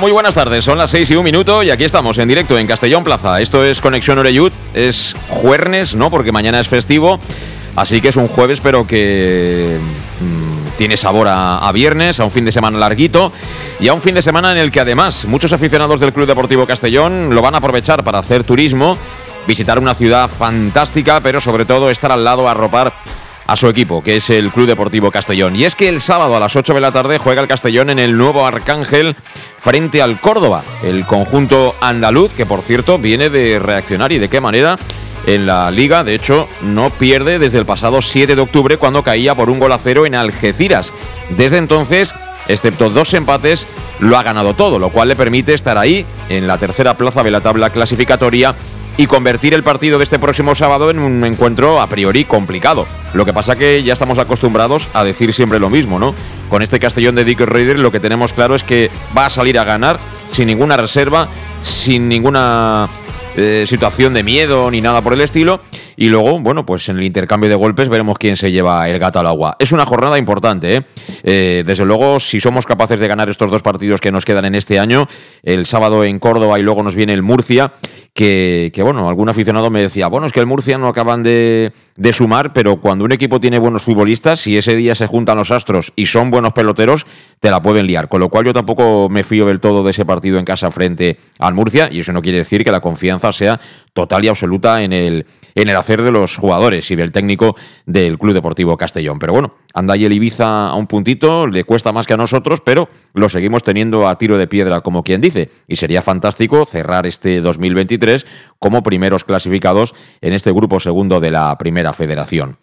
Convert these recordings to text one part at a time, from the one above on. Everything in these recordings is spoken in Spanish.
Muy buenas tardes. Son las 6 y un minuto y aquí estamos en directo en Castellón Plaza. Esto es Conexión Oreyud. Es jueves, ¿no? Porque mañana es festivo. Así que es un jueves, pero que mm, tiene sabor a, a, viernes, a un fin de semana larguito y a un fin de semana en el que además muchos aficionados del Club Deportivo Castellón lo van a aprovechar para hacer turismo, visitar una ciudad fantástica, pero sobre todo estar al lado a arropar a su equipo, que es el Club Deportivo Castellón. Y es que el sábado a las 8 de la tarde juega el Castellón en el nuevo Arcángel frente al Córdoba, el conjunto andaluz, que por cierto viene de reaccionar y de qué manera en la liga. De hecho, no pierde desde el pasado 7 de octubre cuando caía por un gol a cero en Algeciras. Desde entonces, excepto dos empates, lo ha ganado todo, lo cual le permite estar ahí en la tercera plaza de la tabla clasificatoria y convertir el partido de este próximo sábado en un encuentro a priori complicado. Lo que pasa que ya estamos acostumbrados a decir siempre lo mismo, ¿no? Con este Castellón de Dick Raider lo que tenemos claro es que va a salir a ganar sin ninguna reserva, sin ninguna eh, situación de miedo ni nada por el estilo. Y luego, bueno, pues en el intercambio de golpes veremos quién se lleva el gato al agua. Es una jornada importante, ¿eh? ¿eh? desde luego, si somos capaces de ganar estos dos partidos que nos quedan en este año, el sábado en Córdoba y luego nos viene el Murcia, que, que bueno, algún aficionado me decía, bueno, es que el Murcia no acaban de, de sumar, pero cuando un equipo tiene buenos futbolistas, si ese día se juntan los astros y son buenos peloteros, te la pueden liar. Con lo cual yo tampoco me fío del todo de ese partido en casa frente al Murcia, y eso no quiere decir que la confianza sea total y absoluta en el, en el hacer de los jugadores y del técnico del Club Deportivo Castellón. Pero bueno, anda el Ibiza a un puntito, le cuesta más que a nosotros, pero lo seguimos teniendo a tiro de piedra, como quien dice. Y sería fantástico cerrar este 2023 como primeros clasificados en este grupo segundo de la Primera Federación.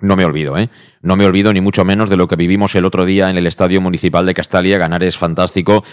No me olvido, ¿eh? No me olvido ni mucho menos de lo que vivimos el otro día en el Estadio Municipal de Castalia. Ganar es fantástico.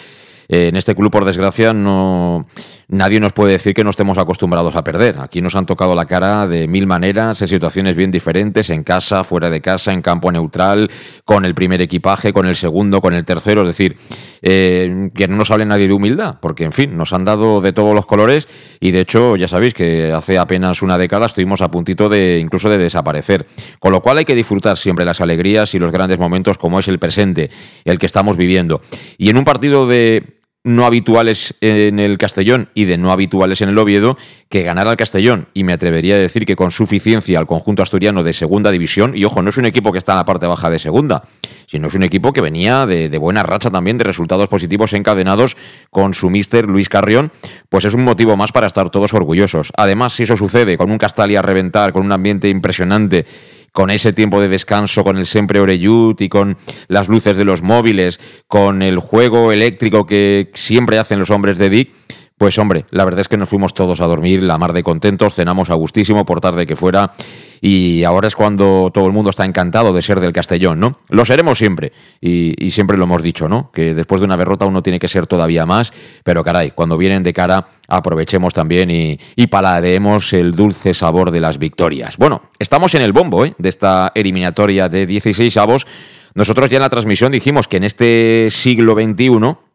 Eh, en este club, por desgracia, no, nadie nos puede decir que no estemos acostumbrados a perder. Aquí nos han tocado la cara de mil maneras, en situaciones bien diferentes, en casa, fuera de casa, en campo neutral, con el primer equipaje, con el segundo, con el tercero. Es decir, eh, que no nos hable nadie de humildad, porque, en fin, nos han dado de todos los colores y, de hecho, ya sabéis que hace apenas una década estuvimos a puntito de incluso de desaparecer. Con lo cual hay que disfrutar siempre las alegrías y los grandes momentos como es el presente, el que estamos viviendo. Y en un partido de no habituales en el Castellón y de no habituales en el Oviedo, que ganara el Castellón, y me atrevería a decir que con suficiencia al conjunto asturiano de segunda división, y ojo, no es un equipo que está en la parte baja de segunda, sino es un equipo que venía de, de buena racha también, de resultados positivos encadenados con su mister Luis Carrión, pues es un motivo más para estar todos orgullosos. Además, si eso sucede con un Castalia a reventar, con un ambiente impresionante, con ese tiempo de descanso, con el siempre Oreyut y con las luces de los móviles, con el juego eléctrico que siempre hacen los hombres de Dick, pues hombre, la verdad es que nos fuimos todos a dormir, la mar de contentos, cenamos a gustísimo por tarde que fuera y ahora es cuando todo el mundo está encantado de ser del Castellón, ¿no? Lo seremos siempre y, siempre lo hemos dicho, ¿no? Que después de una derrota uno tiene que ser todavía más, pero caray, cuando vienen de cara aprovechemos también y, y paladeemos el dulce sabor de las victorias. Bueno, estamos en el bombo ¿eh? de esta eliminatoria de 16 avos. Nosotros ya en la transmisión dijimos que en este siglo XXI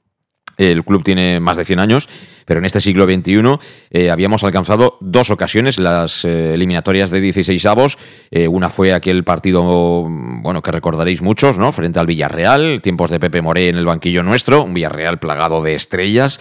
el club tiene más de 100 años, pero en este siglo XXI eh, habíamos alcanzado dos ocasiones las eh, eliminatorias de 16 avos. Eh, una fue aquel partido, bueno, que recordaréis muchos, ¿no? Frente al Villarreal, tiempos de Pepe Moré en el banquillo nuestro, un Villarreal plagado de estrellas.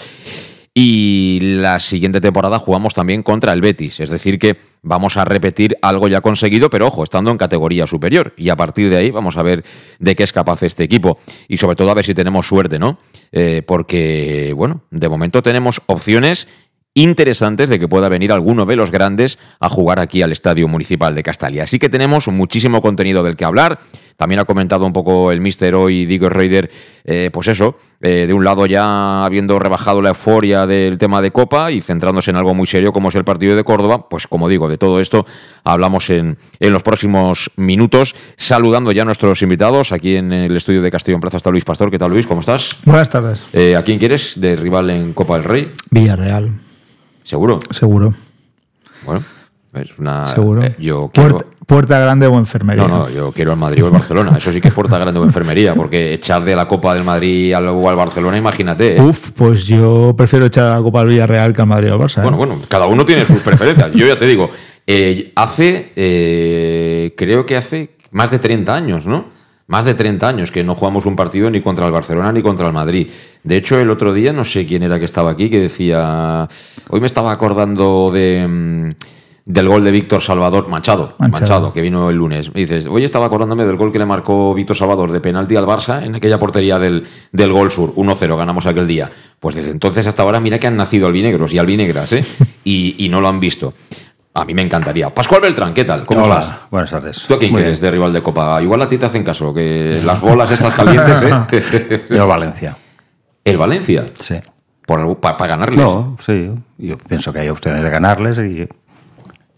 Y la siguiente temporada jugamos también contra el Betis. Es decir, que vamos a repetir algo ya conseguido, pero ojo, estando en categoría superior. Y a partir de ahí vamos a ver de qué es capaz este equipo. Y sobre todo a ver si tenemos suerte, ¿no? Eh, porque, bueno, de momento tenemos opciones interesantes de que pueda venir alguno de los grandes a jugar aquí al Estadio Municipal de Castalia. Así que tenemos muchísimo contenido del que hablar. También ha comentado un poco el Mister hoy, Diego Raider, eh, pues eso, eh, de un lado ya habiendo rebajado la euforia del tema de Copa y centrándose en algo muy serio como es el partido de Córdoba, pues como digo, de todo esto hablamos en, en los próximos minutos, saludando ya a nuestros invitados aquí en el estudio de Castillo en Plaza está Luis Pastor. ¿Qué tal Luis? ¿Cómo estás? Buenas tardes. Eh, ¿A quién quieres de rival en Copa del Rey? Villarreal. ¿Seguro? Seguro. Bueno, es una. Seguro. eh, yo quiero. Puerta, puerta grande o enfermería. No, no, yo quiero el Madrid o el Barcelona. Eso sí que es puerta grande o enfermería, porque echar de la Copa del Madrid al, o al Barcelona, imagínate. ¿eh? Uf, pues yo prefiero echar a la Copa al Villarreal que al Madrid o al Barça. ¿eh? Bueno, bueno, cada uno tiene sus preferencias. Yo ya te digo, eh, hace, creo que hace más de 30 años, ¿no? Más de 30 años que no jugamos un partido ni contra el Barcelona ni contra el Madrid. De hecho, el otro día, no sé quién era que estaba aquí, que decía, hoy me estaba acordando de... mm, Del gol de Víctor Salvador Machado, Machado, Machado. que vino el lunes. Me dices, hoy estaba acordándome del gol que le marcó Víctor Salvador de penalti al Barça en aquella portería del, del Gol Sur. 1-0, ganamos aquel día. Pues desde entonces hasta ahora, mira que han nacido albinegros y albinegras, ¿eh? y, y no lo han visto. A mí me encantaría. Pascual Beltrán, ¿qué tal? ¿Cómo Hola, estás? buenas tardes. ¿Tú a quién Muy quieres de rival de Copa? Igual a ti te hacen caso, que las bolas estas calientes, ¿eh? Yo Valencia, El Valencia, sí. para ganarles. No, sí. Yo pienso que hay opciones de ganarles y,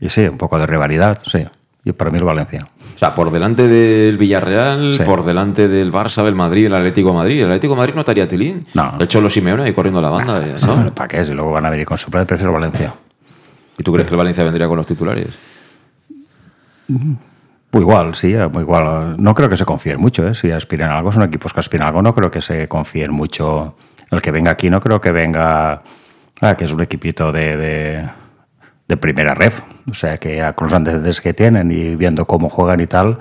y sí, un poco de rivalidad, sí. Y para mí el Valencia. O sea, por delante del Villarreal, Sí. por delante del Barça, del Madrid, el Atlético de Madrid. ¿El Atlético de Madrid no estaría Tilín? No. El Cholo Simeone ahí corriendo la banda, ¿eh? ¿no? ¿Para qué? Si luego van a venir con suplente, prefiero Valencia. ¿Y tú crees que el Valencia vendría con los titulares? Pues igual, sí, eh, muy igual. No creo que se confíen mucho, ¿eh? Si aspiran a algo, son equipos que aspiran a algo, no creo que se confíen mucho. El que venga aquí no creo que venga, ah, que es un equipito de, de, de primera ref. O sea, que con los antecedentes que tienen y viendo cómo juegan y tal,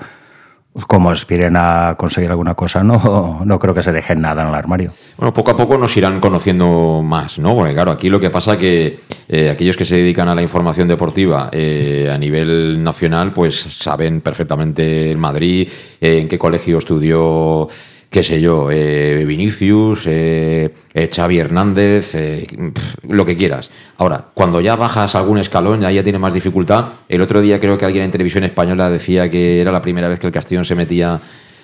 como aspiren a conseguir alguna cosa, no, no creo que se dejen nada en el armario. Bueno, poco a poco nos irán conociendo más, ¿no? Porque claro, aquí lo que pasa que eh, aquellos que se dedican a la información deportiva eh, a nivel nacional, pues saben perfectamente el Madrid, eh, en qué colegio estudió, qué sé yo, eh, Vinicius, eh, eh, Xavi Hernández, eh, lo que quieras. Ahora, cuando ya bajas algún escalón, ya, ya tiene más dificultad. El otro día creo que alguien en televisión española decía que era la primera vez que el Castellón se metía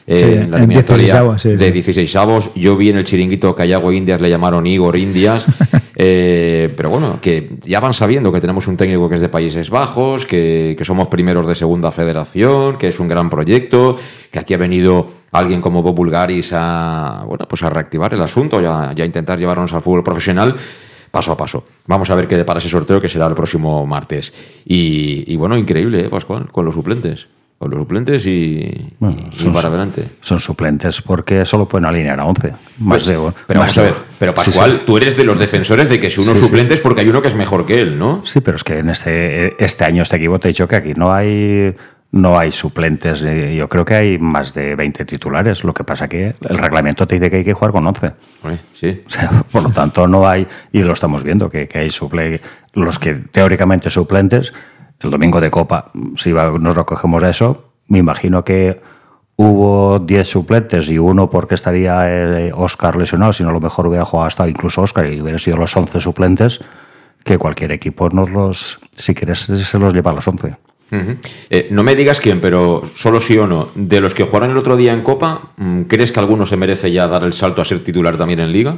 eh, Sí, en la en eliminatoria 16avos, sí, de sí. 16 avos. Yo vi en el chiringuito Callago Indias, le llamaron Igor Indias. Eh, pero bueno, que ya van sabiendo que tenemos un técnico que es de Países Bajos, que, que somos primeros de segunda federación, que es un gran proyecto, que aquí ha venido alguien como Bob Bulgaris a, bueno, pues a reactivar el asunto y a, y a intentar llevarnos al fútbol profesional paso a paso. Vamos a ver qué depara ese sorteo que será el próximo martes. Y, y bueno, increíble, ¿eh, Pascual? Con los suplentes. Con los suplentes y, Bueno, y son- para adelante. Son suplentes porque solo pueden alinear a 11. Más Pues, de, pero más a ver, pero Pascual, sí. tú eres de los defensores de que si uno Sí, suplente es porque hay uno que es mejor que él, ¿no? Sí, pero es que en este, este año, este equipo, te he dicho que aquí no hay, no hay suplentes. Yo creo que hay más de 20 titulares. Lo que pasa que el reglamento te dice que hay que jugar con 11. Hombre, sí. O sea, por lo tanto, no hay, y lo estamos viendo, que, que hay suple, los que teóricamente suplentes, el domingo de Copa, si nos recogemos eso, me imagino que hubo 10 suplentes y uno porque estaría eh, Oscar lesionado, si no a lo mejor hubiera jugado hasta incluso Oscar y hubieran sido los 11 suplentes, que cualquier equipo nos los, si quieres, se los lleva a los 11. Ujú. Eh, no me digas quién, pero solo sí o no. De los que jugaron el otro día en Copa, mm, ¿crees que alguno se merece ya dar el salto a ser titular también en Liga?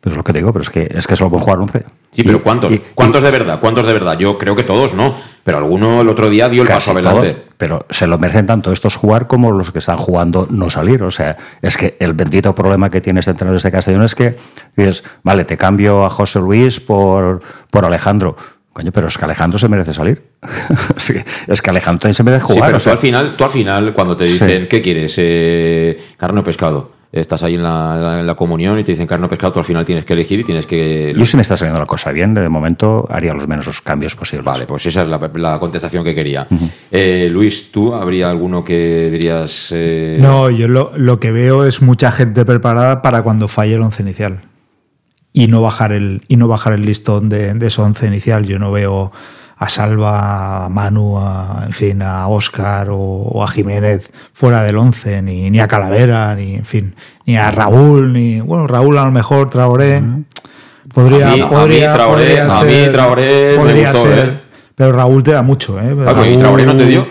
Pero es lo que digo, pero es que, es que solo pueden jugar 11. Sí, pero Y- ¿cuántos? y- ¿Cuántos de verdad? ¿Cuántos de verdad? Yo creo que todos no. Pero alguno el otro día dio el paso adelante. todos, pero se lo merecen tanto estos jugar como los que están jugando no salir. O sea, es que el bendito problema que tiene este entrenador de este Castellón es que dices, vale, te cambio a José Luis por, por Alejandro. Coño, pero es que Alejandro se merece salir. es, que, es que Alejandro también se merece Sí, jugar. pero o sea, tú al final, tú al final, cuando te dicen, ¿qué quieres? Eh, carne o pescado. Estás ahí en la, en la comunión y te dicen carne o pescado, tú al final tienes que elegir y tienes que... yo si me está saliendo la cosa bien, de momento haría los menos cambios posibles. Vale, pues esa es la, la contestación que quería. Eh, Luis, ¿tú habría alguno que dirías... eh, No, yo lo, lo que veo es mucha gente preparada para cuando falle el once inicial. y no bajar el, y no bajar el listón de, de ese once inicial. Yo no veo a Salva, a Manu, a, en fin, a Oscar o, a Jiménez fuera del once, ni, ni, a Calavera, ni en fin, ni a Raúl, ni bueno, Raúl a lo mejor Traoré. Podría, sí, podría, a mí Traoré, podría a mí ser, me podría gustó, ser, ¿eh? pero Raúl te da mucho, ¿eh? ¿y Traoré no te dio?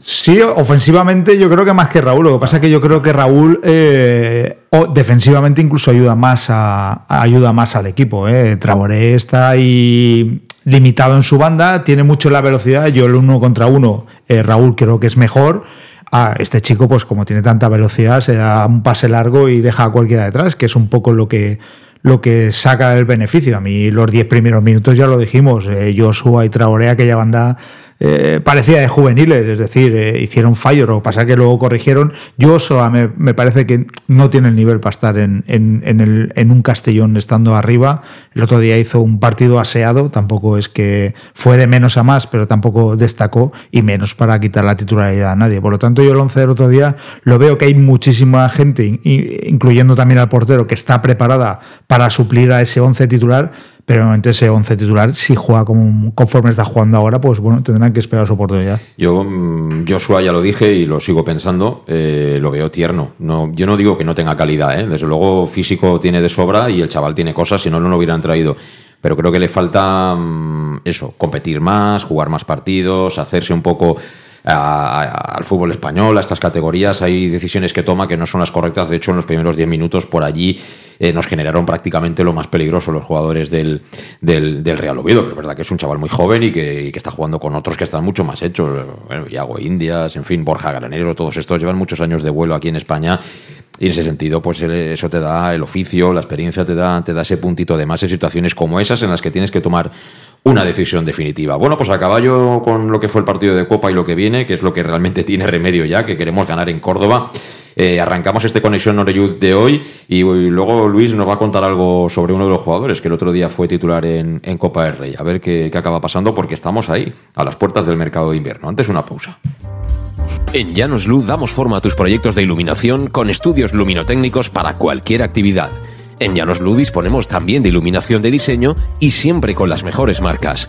Sí, ofensivamente yo creo que más que Raúl. Lo que pasa es que yo creo que Raúl eh, o defensivamente incluso ayuda más a, ayuda más al equipo. Eh. Traoré está ahí limitado en su banda, tiene mucho la velocidad. Yo el uno contra uno, eh, Raúl creo que es mejor. Ah, este chico, pues como tiene tanta velocidad, se da un pase largo y deja a cualquiera detrás, que es un poco lo que, lo que saca el beneficio. A mí los 10 primeros minutos ya lo dijimos, eh, Joshua y Traoré, aquella banda eh, parecía de juveniles, es decir, eh, hicieron fallo, lo que pasa que luego corrigieron. Joshua me, me parece que no tiene el nivel para estar en, en, en, el, en un Castellón estando arriba. El otro día hizo un partido aseado, tampoco es que fue de menos a más, pero tampoco destacó y menos para quitar la titularidad a nadie. Por lo tanto, yo el 11 del otro día lo veo que hay muchísima gente, in- incluyendo también al portero, que está preparada para suplir a ese 11 titular pero obviamente ese 11 titular, si juega como, conforme está jugando ahora, pues bueno, tendrán que esperar su oportunidad. Yo, mm, Joshua, ya lo dije y lo sigo pensando, eh, lo veo tierno. No, yo no digo que no tenga calidad, ¿eh? desde luego físico tiene de sobra y el chaval tiene cosas, si no, no lo hubieran traído. Pero creo que le falta mm, eso, competir más, jugar más partidos, hacerse un poco a- al fútbol español, a estas categorías. Hay decisiones que toma que no son las correctas. De hecho, en los primeros 10 minutos por allí eh, nos generaron prácticamente lo más peligroso los jugadores del, del, Real Oviedo. Pero es verdad que es un chaval muy joven y que, que está jugando con otros que están mucho más hechos. Bueno, Iago Indias, en fin, Borja Granero, todos estos llevan muchos años de vuelo aquí en España. Y en ese sentido, pues el- eso te da el oficio, la experiencia te da, te da ese puntito de más en situaciones como esas en las que tienes que tomar una decisión definitiva. Bueno, pues a caballo con lo que fue el partido de Copa y lo que viene, que es lo que realmente tiene remedio ya, que queremos ganar en Córdoba. Eh, arrancamos este Conexión Oreyud de hoy y, luego Luis nos va a contar algo sobre uno de los jugadores que el otro día fue titular en, en Copa del Rey. A ver qué, qué acaba pasando porque estamos ahí, a las puertas del mercado de invierno. Antes una pausa. En Llanos Luz damos forma a tus proyectos de iluminación con estudios luminotécnicos para cualquier actividad. En Llanos Luz disponemos también de iluminación de diseño y siempre con las mejores marcas.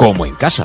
como en casa.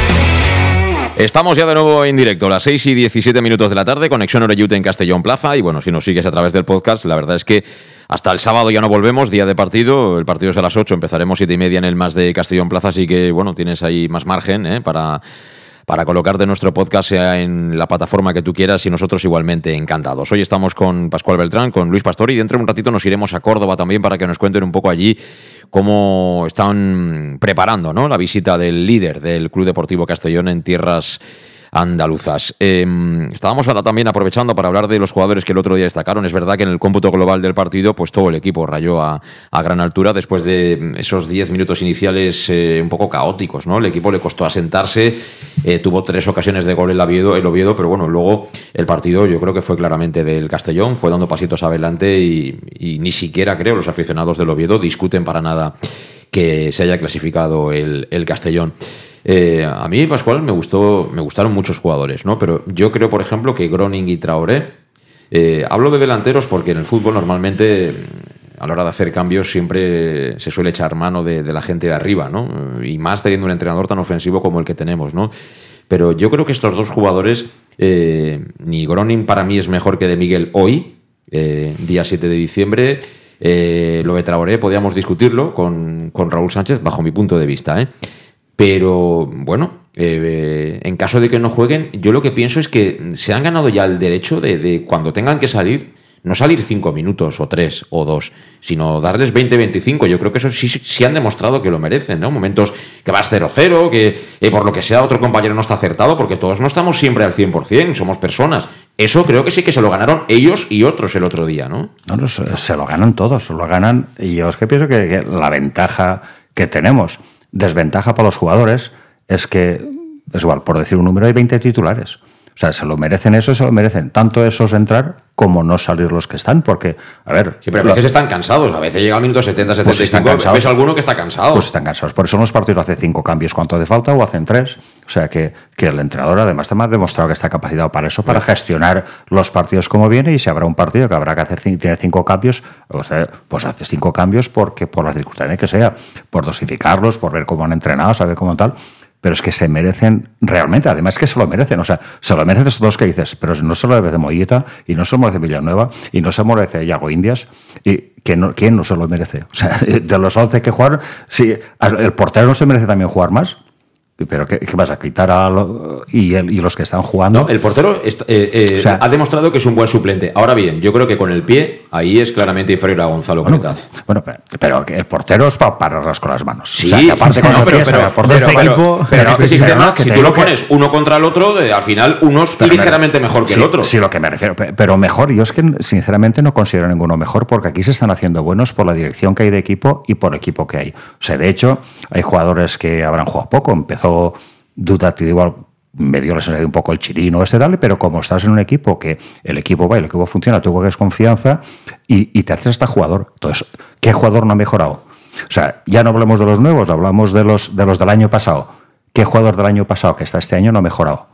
Estamos ya de nuevo en directo, las 6 y 17 minutos de la tarde, conexión Oreyute en Castellón Plaza. Y bueno, si nos sigues a través del podcast, la verdad es que hasta el sábado ya no volvemos, día de partido. El partido es a las 8, empezaremos 7 y media en el más de Castellón Plaza, así que bueno, tienes ahí más margen ¿eh? para para colocarte nuestro podcast sea en la plataforma que tú quieras y nosotros igualmente encantados. Hoy estamos con Pascual Beltrán, con Luis Pastor y dentro de un ratito nos iremos a Córdoba también para que nos cuenten un poco allí cómo están preparando ¿no? la visita del líder del Club Deportivo Castellón en tierras andaluzas. Eh, estábamos ahora también aprovechando para hablar de los jugadores que el otro día destacaron. Es verdad que en el cómputo global del partido, pues todo el equipo rayó a, gran altura después de esos 10 minutos iniciales eh, un poco caóticos, ¿no? El equipo le costó asentarse, eh, tuvo tres ocasiones de gol el Oviedo, el pero bueno, luego el partido yo creo que fue claramente del Castellón, fue dando pasitos adelante y, y ni siquiera creo los aficionados del Oviedo discuten para nada que se haya clasificado el Castellón. Eh, a mí, Pascual, me gustó, me gustaron muchos jugadores, ¿no? Pero yo creo, por ejemplo, que Groning y Traoré. eh, hablo de delanteros porque en el fútbol normalmente a la hora de hacer cambios siempre se suele echar mano de, de la gente de arriba, ¿no? Y más teniendo un entrenador tan ofensivo como el que tenemos, ¿no? Pero yo creo que estos dos jugadores, eh, ni Groning para mí es mejor que de Miguel hoy, eh, día 7 de diciembre. Eh, lo de Traoré podíamos discutirlo con, con Raúl Sánchez bajo mi punto de vista, ¿eh? Pero bueno, eh, en caso de que no jueguen, yo lo que pienso es que se han ganado ya el derecho de, cuando tengan que salir, no salir cinco minutos o tres o dos, sino darles 20-25. Yo creo que eso sí, sí han demostrado que lo merecen, ¿no? Momentos que vas 0-0, que eh, por lo que sea otro compañero no está acertado, porque todos no estamos siempre al 100%, somos personas. Eso creo que sí que se lo ganaron ellos y otros el otro día, ¿no? No, no, se, lo ganan todos, se lo ganan. Y yo es que pienso que la ventaja que tenemos, desventaja para los jugadores, es que, es igual, por decir un número, hay 20 titulares. O sea, se lo merecen eso, se lo merecen tanto esos entrar como no salir los que están, porque, a ver... Sí, pero a veces están cansados, a veces llega al minuto 70, 75, Pues están cansados. ves alguno que está cansado. Pues están cansados. Por eso en los partidos hace cinco cambios cuánto hace falta o hacen tres. O sea que, que el entrenador además ha demostrado que está capacitado para eso, para gestionar los partidos como viene y si habrá un partido que habrá que hacer tiene cinco cambios, o sea, pues hace cinco cambios porque por las circunstancias que sea, por dosificarlos, por ver cómo han entrenado, saber cómo tal. Pero es que se merecen realmente, además que se lo merecen, o sea, se lo merecen esos dos que dices, pero no se lo merece Mollita y no se lo merece Villanueva y no se lo merece Yago Indias y que no, ¿quién no se lo merece? O sea, de los 11 que jugaron, si el portero no se merece también jugar más, pero ¿qué, qué vas a quitar a lo- y, el- y los que están jugando? No, el portero eh, eh, O sea- ha demostrado que es un buen suplente. Ahora bien, yo creo que con el pie ahí es claramente inferior a Gonzalo Bueno, Cretaz. bueno, pero, el portero es para pararlas con las manos. Sí, O sea, que aparte con no, el pero, pie pero- este pero- equipo- pero este sistema, no, que si tú lo que- pones uno contra el otro, eh, al final uno es me- ligeramente mejor que sí, el otro. Sí, lo que me refiero. Pe- Pero mejor, yo es que sinceramente no considero ninguno mejor porque aquí se están haciendo buenos por la dirección que hay de equipo y por el equipo que hay. O sea, de hecho, hay jugadores que habrán jugado poco. Empezó Duda, te digo, me dio la sensación un poco el chirino este dale, pero como estás en un equipo que el equipo va y el equipo funciona, tú coges confianza y, y te haces hasta jugador. Entonces, ¿qué jugador no ha mejorado? O sea, ya no hablamos de los nuevos, hablamos de los, de los del año pasado. ¿Qué jugador del año pasado que está este año no ha mejorado?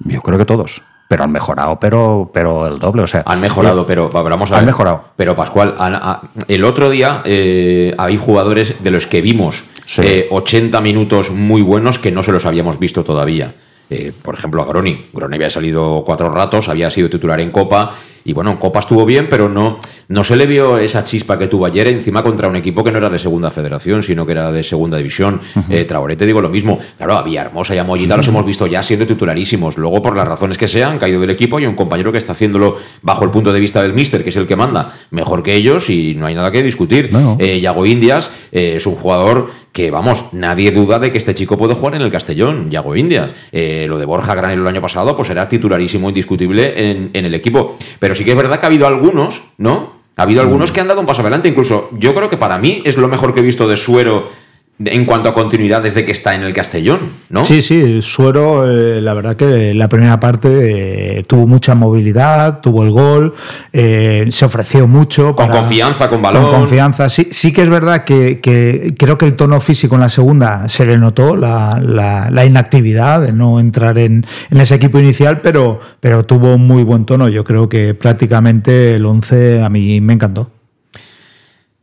Yo creo que todos. Pero han mejorado, pero, pero el doble. O sea, Han mejorado, pero va, vamos a ver. Han mejorado. Pero Pascual, han- ha- el otro día eh, hay jugadores de los que vimos Sí. eh, 80 minutos muy buenos que no se los habíamos visto todavía. Eh, por ejemplo, a Groni. Groni había salido cuatro ratos, había sido titular en Copa. Y bueno, en Copa estuvo bien, pero no, no se le vio esa chispa que tuvo ayer encima contra un equipo que no era de segunda federación, sino que era de segunda división. Eh, Traoré, te digo lo mismo. Claro, a Villahermosa y a Mollita los hemos visto ya siendo titularísimos. Luego, por las razones que sean, han caído del equipo y un compañero que está haciéndolo bajo el punto de vista del míster, que es el que manda, mejor que ellos y no hay nada que discutir. No. Eh, Yago Indias eh, es un jugador que, vamos, nadie duda de que este chico puede jugar en el Castellón, Yago Indias. Eh, lo de Borja Granero el año pasado, pues era titularísimo, indiscutible en, en el equipo. Pero sí que es verdad que ha habido algunos, ¿no? Ha habido algunos que han dado un paso adelante. Incluso yo creo que para mí es lo mejor que he visto de Suero en cuanto a continuidad desde que está en el Castellón, ¿no? Sí, sí, Suero, eh, la verdad que la primera parte eh, tuvo mucha movilidad, tuvo el gol, eh, se ofreció mucho. Con confianza, con balón. Con confianza, sí, sí que es verdad que, que creo que el tono físico en la segunda se le notó, la, la- la inactividad de no entrar en, en ese equipo inicial, pero, pero tuvo un muy buen tono. Yo creo que prácticamente el 11 a mí me encantó.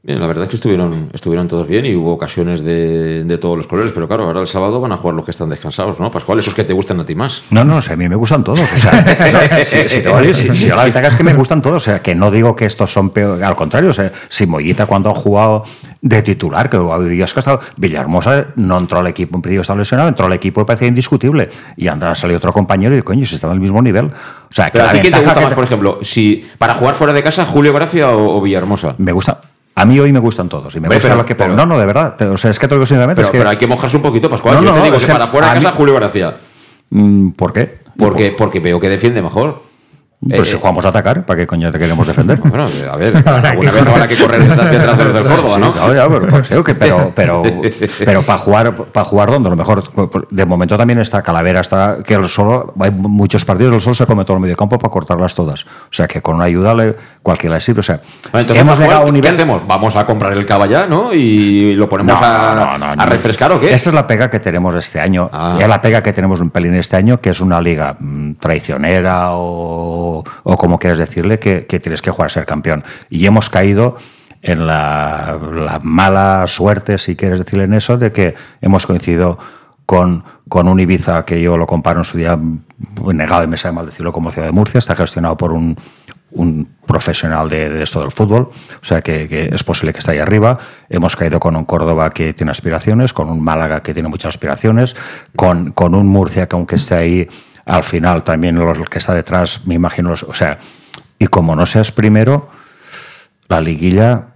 Bien, la verdad es que estuvieron, estuvieron todos bien y hubo ocasiones de, de todos los colores, pero claro, ahora el sábado van a jugar los que están descansados, ¿no? Pascual, esos que te gustan a ti más. No, no, o sea, a mí me gustan todos. O sea, no, si, si te si- si la ventaja es que me gustan todos. O sea, que no digo que estos son peor. Al contrario, o sea, si Mollita cuando ha jugado de titular, que días que ha estado. Villahermosa no entró al equipo, en principio estaba lesionado, entró al equipo y parecía indiscutible. Y András salió otro compañero y coño, si están al mismo nivel. O sea, que Pero a ti quién te gusta más, te- por ejemplo, si para jugar fuera de casa, Julio Gracia o, o Villahermosa. Me gusta. A mí hoy me gustan todos. Y me gusta que pongo. No, no, de verdad. O sea, es que te digo sinceramente. Pero, es que, pero hay que mojarse un poquito, Pascual. No, Yo no, te digo es que que para fuera de casa, mí- Julio Gracia. Mm, ¿Por qué? Porque, porque veo que defiende mejor. Pues Eh, si jugamos a atacar, ¿para qué coño te queremos defender? Bueno, a ver, alguna vez habrá que correr detrás, de los del Córdoba, ¿no? Sí, claro, ya, pero, pues, que- pero, pero, pero para jugar, para jugar donde, a lo mejor, de momento también está Calavera, está que el solo, hay muchos partidos, el solo se come todo el medio campo para cortarlas todas. O sea, que con una ayuda le, cualquiera le sirve. O sea, Bueno, Entonces, hemos llegado a un ¿qué nivel. hacemos? ¿Vamos a comprar el caballá, no? Y lo ponemos a, a refrescar o qué? Esa es la pega que tenemos este año. Ah. Y es la pega que tenemos un pelín este año, que es una liga mm, traicionera o, o como quieras decirle, que, tienes que jugar a ser campeón. Y hemos caído en la, la mala suerte, si quieres decirle en eso, de que hemos coincidido con, con un Ibiza que yo lo comparo en su día, mm, negado y me sabe mal decirlo, como Ciudad de Murcia, está gestionado por un, un profesional de, de esto del fútbol, o sea que, que es posible que esté ahí arriba. Hemos caído con un Córdoba que tiene aspiraciones, con un Málaga que tiene muchas aspiraciones, con, con un Murcia que aunque esté ahí, al final también el que está detrás, me imagino, los- o sea, y como no seas primero, la liguilla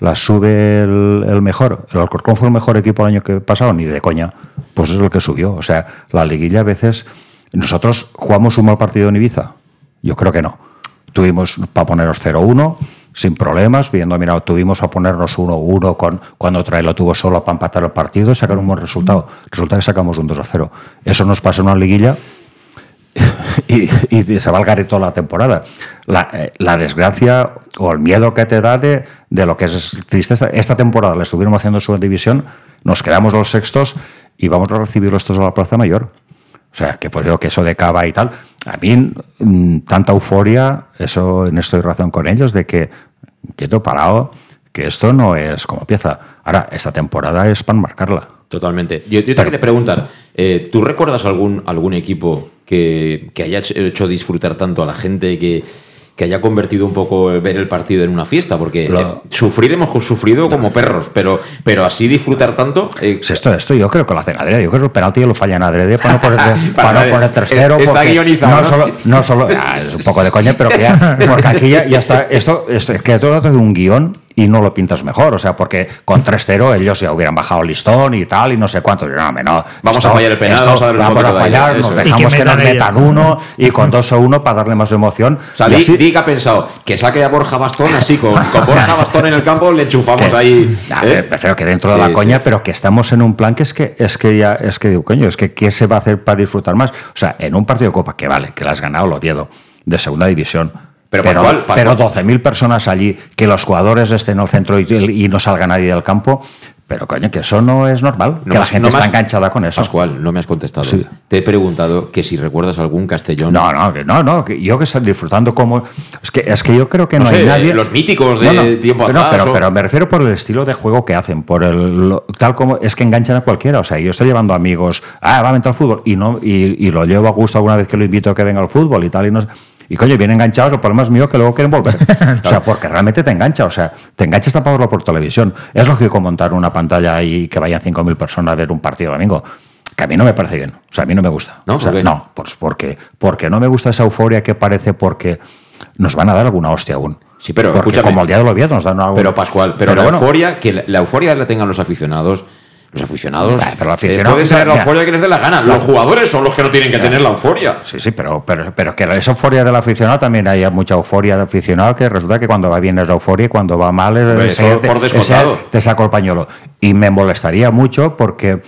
la sube el, el mejor. El Alcorcón fue el mejor equipo el año que pasado, ni de coña. Pues es el que subió. O sea, la liguilla a veces. Nosotros jugamos un mal partido en Ibiza. Yo creo que no. Tuvimos para ponernos 0-1 sin problemas, viendo, mira, tuvimos a ponernos 1-1 con, cuando Trae lo tuvo solo para empatar el partido y sacar un buen resultado. Resulta que sacamos un 2-0. Eso nos pasa en una liguilla y, y se va al garito la temporada. La, eh, la, desgracia o el miedo que te da de, de lo que es triste. Esta, temporada la estuvimos haciendo en su división, nos quedamos los sextos y vamos a recibir estos a la Plaza Mayor. O sea, que pues yo que eso de cava y tal, a mí mm, tanta euforia, eso en estoy razón con ellos, de que quieto parado, que esto no es como pieza. Ahora, esta temporada es para marcarla. Totalmente. Yo, yo te quería preguntar, eh, ¿tú recuerdas algún, algún equipo que, que, haya hecho disfrutar tanto a la gente que, que haya convertido un poco ver el partido en una fiesta? Porque eh, sufrir hemos sufrido como perros, pero, pero así disfrutar tanto... eh, esto, esto yo creo que lo hacen adrede. Yo creo que el penalti lo fallan adrede para no poner, Para para no nadie. poner tercero. Está porque guionizado, No ¿no? solo, no solo ah, es un poco de coña, pero que ya, porque aquí ya, ya está. Esto es que todo hace un guion y no lo pintas mejor. O sea, porque con 3-0 ellos ya hubieran bajado el listón y tal, y no sé cuánto. No, hombre, no. Vamos a fallar el penal, esto vamos a vamos a fallar, nos dejamos que nos metan uno y con 2 1 para darle más emoción. O sea, Di, así- Di que ha pensado que saque a Borja Bastón así, con, con Borja Bastón en el campo le enchufamos que- ahí. Nah, ¿eh? Prefiero que dentro de Sí, la sí. coña, pero que estamos en un plan que es que es que ya es que digo, coño, es que qué se va a hacer para disfrutar más. O sea, en un partido de copa que vale, que la has ganado el Oviedo de segunda división. Pero Pero, Pascual, pero, Pascual. 12.000 personas allí, que los jugadores estén en el centro y, y no salga nadie del campo. Pero coño, que eso no es normal. No que la gente no está enganchada con eso. Pascual, no me has contestado. Sí. Te he preguntado que si recuerdas algún Castellón. No, no, que no, no, que yo que estoy disfrutando como. Es que, es que yo creo que No no, sé, hay nadie. los míticos de tiempo atrás, Pero, o- pero me refiero por el estilo de juego que hacen, por el. lo- tal como. Es que enganchan a cualquiera. O sea, yo estoy llevando amigos. Ah, va a entrar al fútbol. Y, no, y, y lo llevo a gusto alguna vez que lo invito a que venga al fútbol y tal. Y, no, sé. Y coño, vienen enganchados. El problema es mío que luego quieren volver. O sea, porque realmente te engancha. O sea, te engancha hasta para verlo por televisión. Es lógico montar una pantalla y que vayan 5.000 personas a ver un partido domingo. Que a mí no me parece bien. O sea, a mí no me gusta. ¿No? O no, pues porque, porque no me gusta esa euforia que parece porque nos van a dar alguna hostia aún. Sí, pero porque como el día de los Oviedo nos dan algo. Pero Pascual, pero, la bueno, euforia, que la, la euforia la tengan los aficionados. Los aficionados. Pero el eh, aficionado- pueden tener la euforia que les dé la gana. Los jugadores son los que no tienen que tener la euforia. Sí, sí, pero, pero, pero que esa euforia del aficionado también hay mucha euforia de aficionado que resulta que cuando va bien es la euforia y cuando va mal es Hombre, ese- por ese- descontado. te saco el pañuelo. Y me molestaría mucho porque,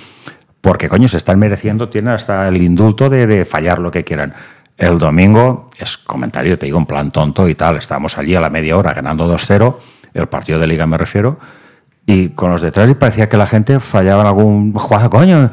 porque coño, se están mereciendo, tienen hasta el indulto de, de fallar lo que quieran. El domingo, es comentario, te digo, en plan tonto y tal, estábamos allí a la media hora ganando 2-0, el partido de liga me refiero, y con los detrás y parecía que la gente fallaba en algún jugada, coño,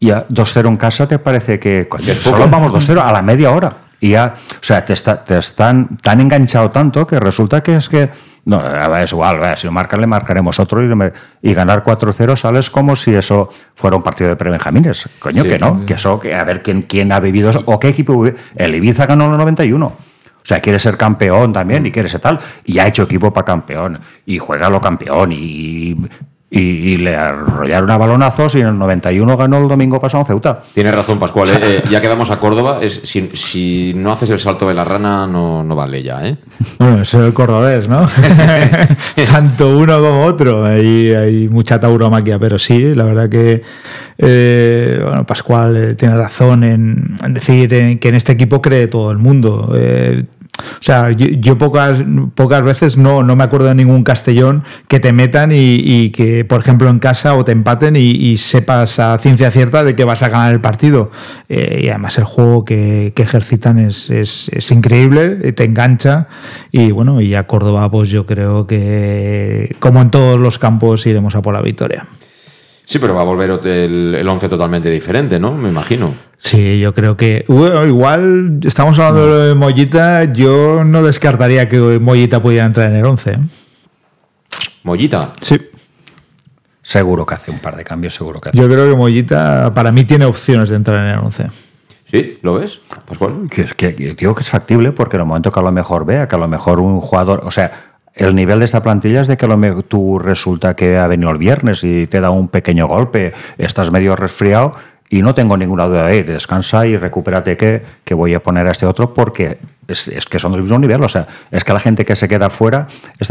y a 2-0 en casa te parece que coño, solo vamos 2-0 a la media hora. Y ya, o sea, te, está, te están tan enganchado tanto que resulta que es que, no, es igual, si marcan le marcaremos otro y, me- y ganar 4-0 sales como si eso fuera un partido de prebenjamines. Coño, Sí, que no, que eso, que a ver quién, quién ha vivido eso, o qué equipo, el Ibiza ganó en el 91. O sea, quiere ser campeón también y quiere ser tal. Y ha hecho equipo para campeón. Y juega lo campeón. Y, y, y le arrollaron a balonazos y en el 91 ganó el domingo pasado en Ceuta. Tienes razón, Pascual. eh, eh, ya quedamos a Córdoba. Es, si, si no haces el salto de la rana, no, no vale ya, ¿eh? Bueno, eso es el cordobés, ¿no? Tanto uno como otro. Hay, hay mucha tauromaquia, pero sí, la verdad que eh, bueno, Pascual eh, tiene razón en, en decir en que en este equipo cree todo el mundo. Eh, o sea, yo, yo pocas, pocas veces no, no me acuerdo de ningún Castellón que te metan y, que, por ejemplo, en casa o te empaten y, y sepas a ciencia cierta de que vas a ganar el partido. Eh, y además el juego que, que ejercitan es, es, es increíble, eh, te engancha y bueno, y a Córdoba pues yo creo que como en todos los campos iremos a por la victoria. Sí, pero va a volver el, el 11 totalmente diferente, ¿no? Me imagino. Sí, yo creo que bueno, igual estamos hablando de Mollita, yo no descartaría que Mollita pudiera entrar en el 11. ¿eh? Mollita. Sí. Seguro que hace un par de cambios, seguro que hace. Yo creo que Mollita para mí tiene opciones de entrar en el 11. ¿Sí? ¿Lo ves, Pascual? Que- que digo que es factible porque en el momento que a lo mejor vea que a lo mejor un jugador, o sea, el nivel de esta plantilla es de que lo tú resulta que ha venido el viernes y te da un pequeño golpe, estás medio resfriado y no tengo ninguna duda de descansa y recupérate que, que voy a poner a este otro porque es, es que son del mismo nivel, o sea, es que la gente que se queda fuera es-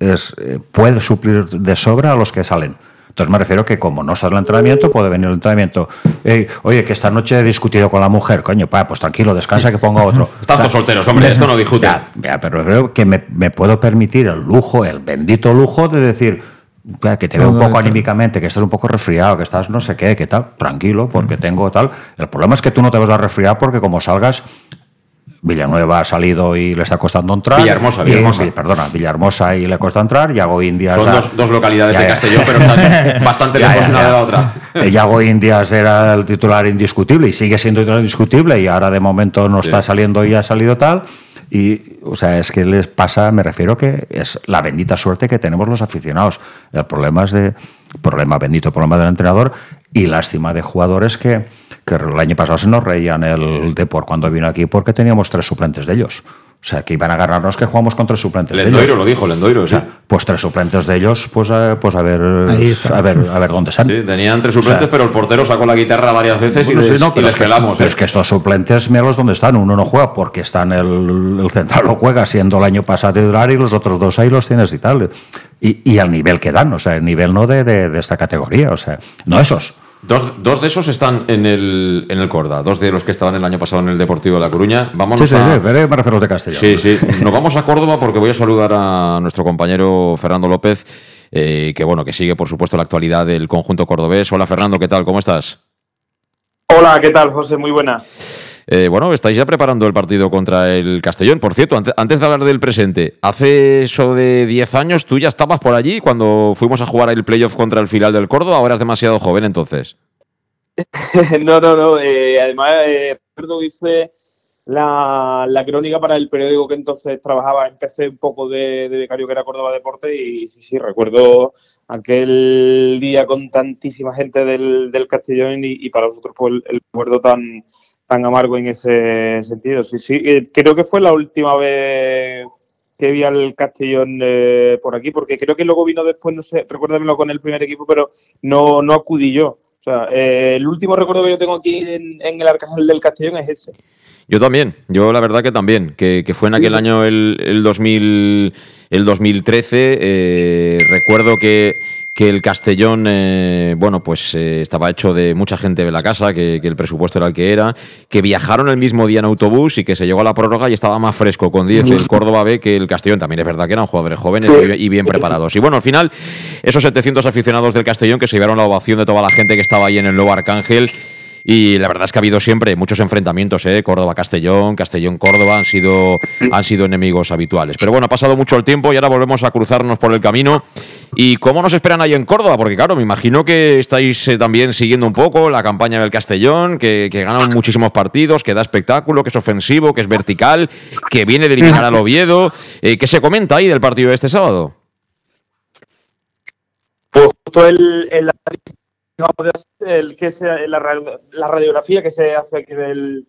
es, eh, puede suplir de sobra a los que salen. Entonces me refiero que como no está en el entrenamiento, puede venir el entrenamiento. "Ey, oye, que esta noche he discutido con la mujer, coño, pa, pues tranquilo, descansa que ponga otro. Están todos solteros, hombre, esto no discute. Ya, ya, pero creo que me, me puedo permitir el lujo, el bendito lujo de decir "Ya, que te veo un poco esto". anímicamente, que estás un poco resfriado, que estás no sé qué, que tal, tranquilo, porque tengo tal. El problema es que tú no te vas a resfriar porque como salgas Villanueva ha salido y le está costando entrar. Villahermosa, Y- Villahermosa. sí, perdona, Villahermosa y le cuesta entrar. Yago Indias. Son ha- dos, dos localidades Ya, de. Castellón, pero están bastante Ya, lejos ya, una de la otra. Eh, Yago Indias era el titular indiscutible y sigue siendo titular indiscutible y ahora de momento no está saliendo y ha salido tal. Y, o sea, es que les pasa, me refiero que es la bendita suerte que tenemos los aficionados. El problema es de, problema bendito, problema del entrenador y lástima de jugadores que, que el año pasado se nos reían el Depor cuando vino aquí porque teníamos tres suplentes de ellos. O sea, que iban a agarrarnos que jugamos con tres suplentes de Lendoiro ellos. lo dijo, Lendoiro, sí. Pues tres suplentes de ellos, pues, a- pues a ver, a ver, a ver dónde están. Sí, tenían tres suplentes, O sea, pero el portero sacó la guitarra varias veces Bueno, y sí, les, no, y les es que- pelamos. pero ¿eh? es que estos suplentes, míralos dónde están. Uno no juega porque está en el, el central, lo juega siendo el año pasado titular y los otros dos ahí los tienes y tal. Y, y al nivel que dan, o sea, el nivel no de, de- de esta categoría, o sea, no esos. Dos, dos de esos están en el, en el Corda, dos de los que estaban el año pasado en el Deportivo de La Coruña. Vámonos Sí, sí, a... sí, pero me refiero a los de Castellón. Sí, sí. Nos vamos a Córdoba porque voy a saludar a nuestro compañero Fernando López, eh, que bueno, que sigue por supuesto la actualidad del conjunto cordobés. Hola Fernando, ¿qué tal? ¿Cómo estás? Hola, ¿qué tal, José? Muy buena. Eh, bueno, estáis ya preparando el partido contra el Castellón. Por cierto, ante- antes de hablar del presente, hace eso de 10 años tú ya estabas por allí cuando fuimos a jugar el playoff contra el final del Córdoba. Ahora eres demasiado joven entonces. no, no, no. eh, además, eh, recuerdo hice la, la crónica para el periódico que entonces trabajaba. Empecé un poco de, de becario que era Córdoba Deporte y sí, sí, recuerdo aquel día con tantísima gente del, del Castellón y, para nosotros fue el, el recuerdo tan, tan amargo en ese sentido. Sí, sí. eh, creo que fue la última vez que vi al Castellón eh, por aquí, porque creo que luego vino después, no sé, recuérdamelo con el primer equipo, pero no, no acudí yo. O sea, eh, el último recuerdo que yo tengo aquí en, el Arcángel del Castellón es ese. Yo también, yo la verdad que también, que, fue en aquel año el, el, 2000, el 2013, eh, recuerdo que, que el Castellón, eh, bueno, pues eh, estaba hecho de mucha gente de la casa, que, que, el presupuesto era el que era, que viajaron el mismo día en autobús y que se llegó a la prórroga y estaba más fresco con 10 el Córdoba B que el Castellón. También es verdad que eran jugadores jóvenes y, bien preparados. Y bueno, al final, esos 700 aficionados del Castellón que se llevaron la ovación de toda la gente que estaba ahí en el nuevo Arcángel. Y la verdad es que ha habido siempre muchos enfrentamientos, ¿eh? Córdoba-Castellón, Castellón-Córdoba han sido, han sido enemigos habituales. Pero bueno, ha pasado mucho el tiempo y ahora volvemos a cruzarnos por el camino. ¿Y cómo nos esperan ahí en Córdoba? Porque claro, me imagino que estáis eh, también siguiendo un poco la campaña del Castellón, que, que gana muchísimos partidos, que da espectáculo, que es ofensivo, que es vertical, que viene de eliminar al Oviedo. Eh, ¿Qué se comenta ahí del partido de este sábado? Pues justo el, el el que se, la, la, radiografía que se hace aquí del,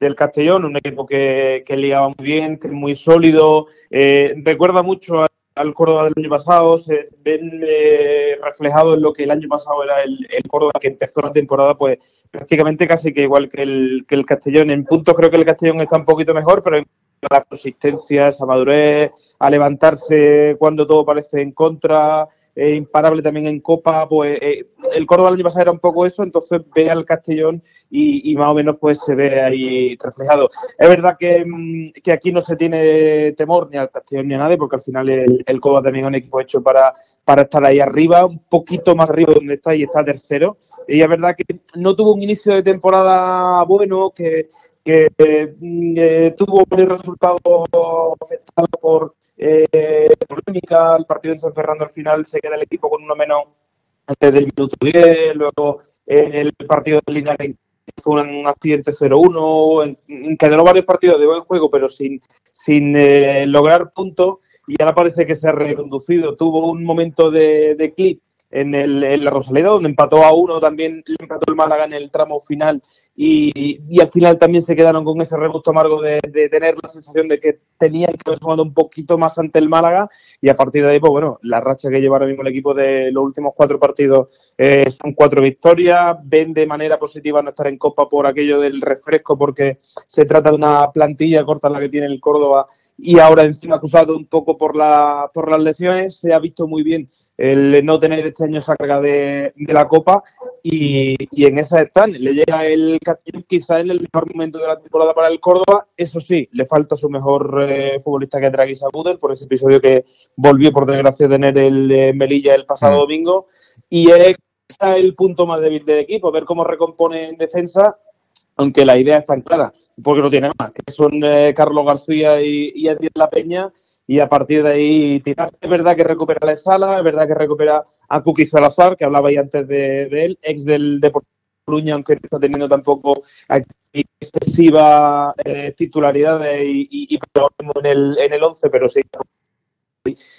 del Castellón, un equipo que, que ligaba muy bien, que es muy sólido, eh, recuerda mucho al, Córdoba del año pasado, se ven eh, reflejados en lo que el año pasado era el, el, Córdoba que empezó la temporada, pues prácticamente casi que igual que el, que el Castellón. En puntos creo que el Castellón está un poquito mejor, pero en la consistencia, esa madurez, a levantarse cuando todo parece en contra, imparable también en Copa, pues eh, el Córdoba el año pasado era un poco eso, entonces ve al Castellón y, y, más o menos pues se ve ahí reflejado. Es verdad que, mm, aquí no se tiene temor ni al Castellón ni a nadie, porque al final el, el Córdoba también es un equipo hecho para, para estar ahí arriba, un poquito más arriba donde está y está tercero. Y es verdad que no tuvo un inicio de temporada bueno, que, que eh, tuvo varios resultados afectados por eh, polémica, el partido en San Fernando al final se queda el equipo con uno menos antes del minuto 10, luego en el partido de Linares fue un accidente 0-1, encadenó varios partidos de buen juego, pero sin, sin eh, lograr puntos, y ahora parece que se ha reconducido. Tuvo un momento de, de clip en, el, en, la Rosaleda, donde empató a uno, también le empató el Málaga en el tramo final y, al final también se quedaron con ese regusto amargo de, tener la sensación de que tenían que haber jugado un poquito más ante el Málaga y a partir de ahí, pues bueno, la racha que lleva ahora mismo el equipo de los últimos cuatro partidos eh, son cuatro victorias, ven de manera positiva no estar en Copa por aquello del refresco porque se trata de una plantilla corta la que tiene el Córdoba y ahora encima acusado un poco por, la, por las lesiones, se ha visto muy bien el no tener este año esa de la Copa y, y, en esa están. Le llega el Castellón quizá en el mejor momento de la temporada para el Córdoba. Eso sí, le falta su mejor eh, futbolista que Draghi Sabuder por ese episodio que volvió por desgracia a tener el eh, Melilla el pasado mm. domingo y es el punto más débil del equipo, ver cómo recompone en defensa aunque la idea está clara, porque no tiene más, que son eh, Carlos García y, y Edith La Peña, y a partir de ahí tirar. Es verdad que recupera la sala, es verdad que recupera a Cookie Salazar, que hablaba ahí antes de, de él, ex del Deportivo Coruña, aunque no está teniendo tampoco excesiva eh, titularidad y, y, en el, en el 11, pero sí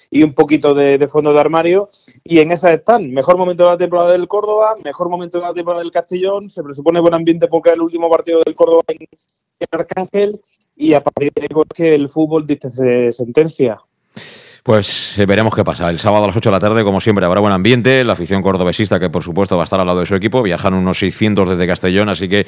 y un poquito de, fondo de armario. Y en esas están. Mejor momento de la temporada del Córdoba, mejor momento de la temporada del Castellón. Se presupone buen ambiente porque es el último partido del Córdoba en, en Arcángel. Y a partir de ahí, pues, que el fútbol dice sentencia. Pues eh, veremos qué pasa. El sábado a las 8 de la tarde, como siempre, habrá buen ambiente. La afición cordobesista, que por supuesto va a estar al lado de su equipo. Viajan unos 600 desde Castellón, así que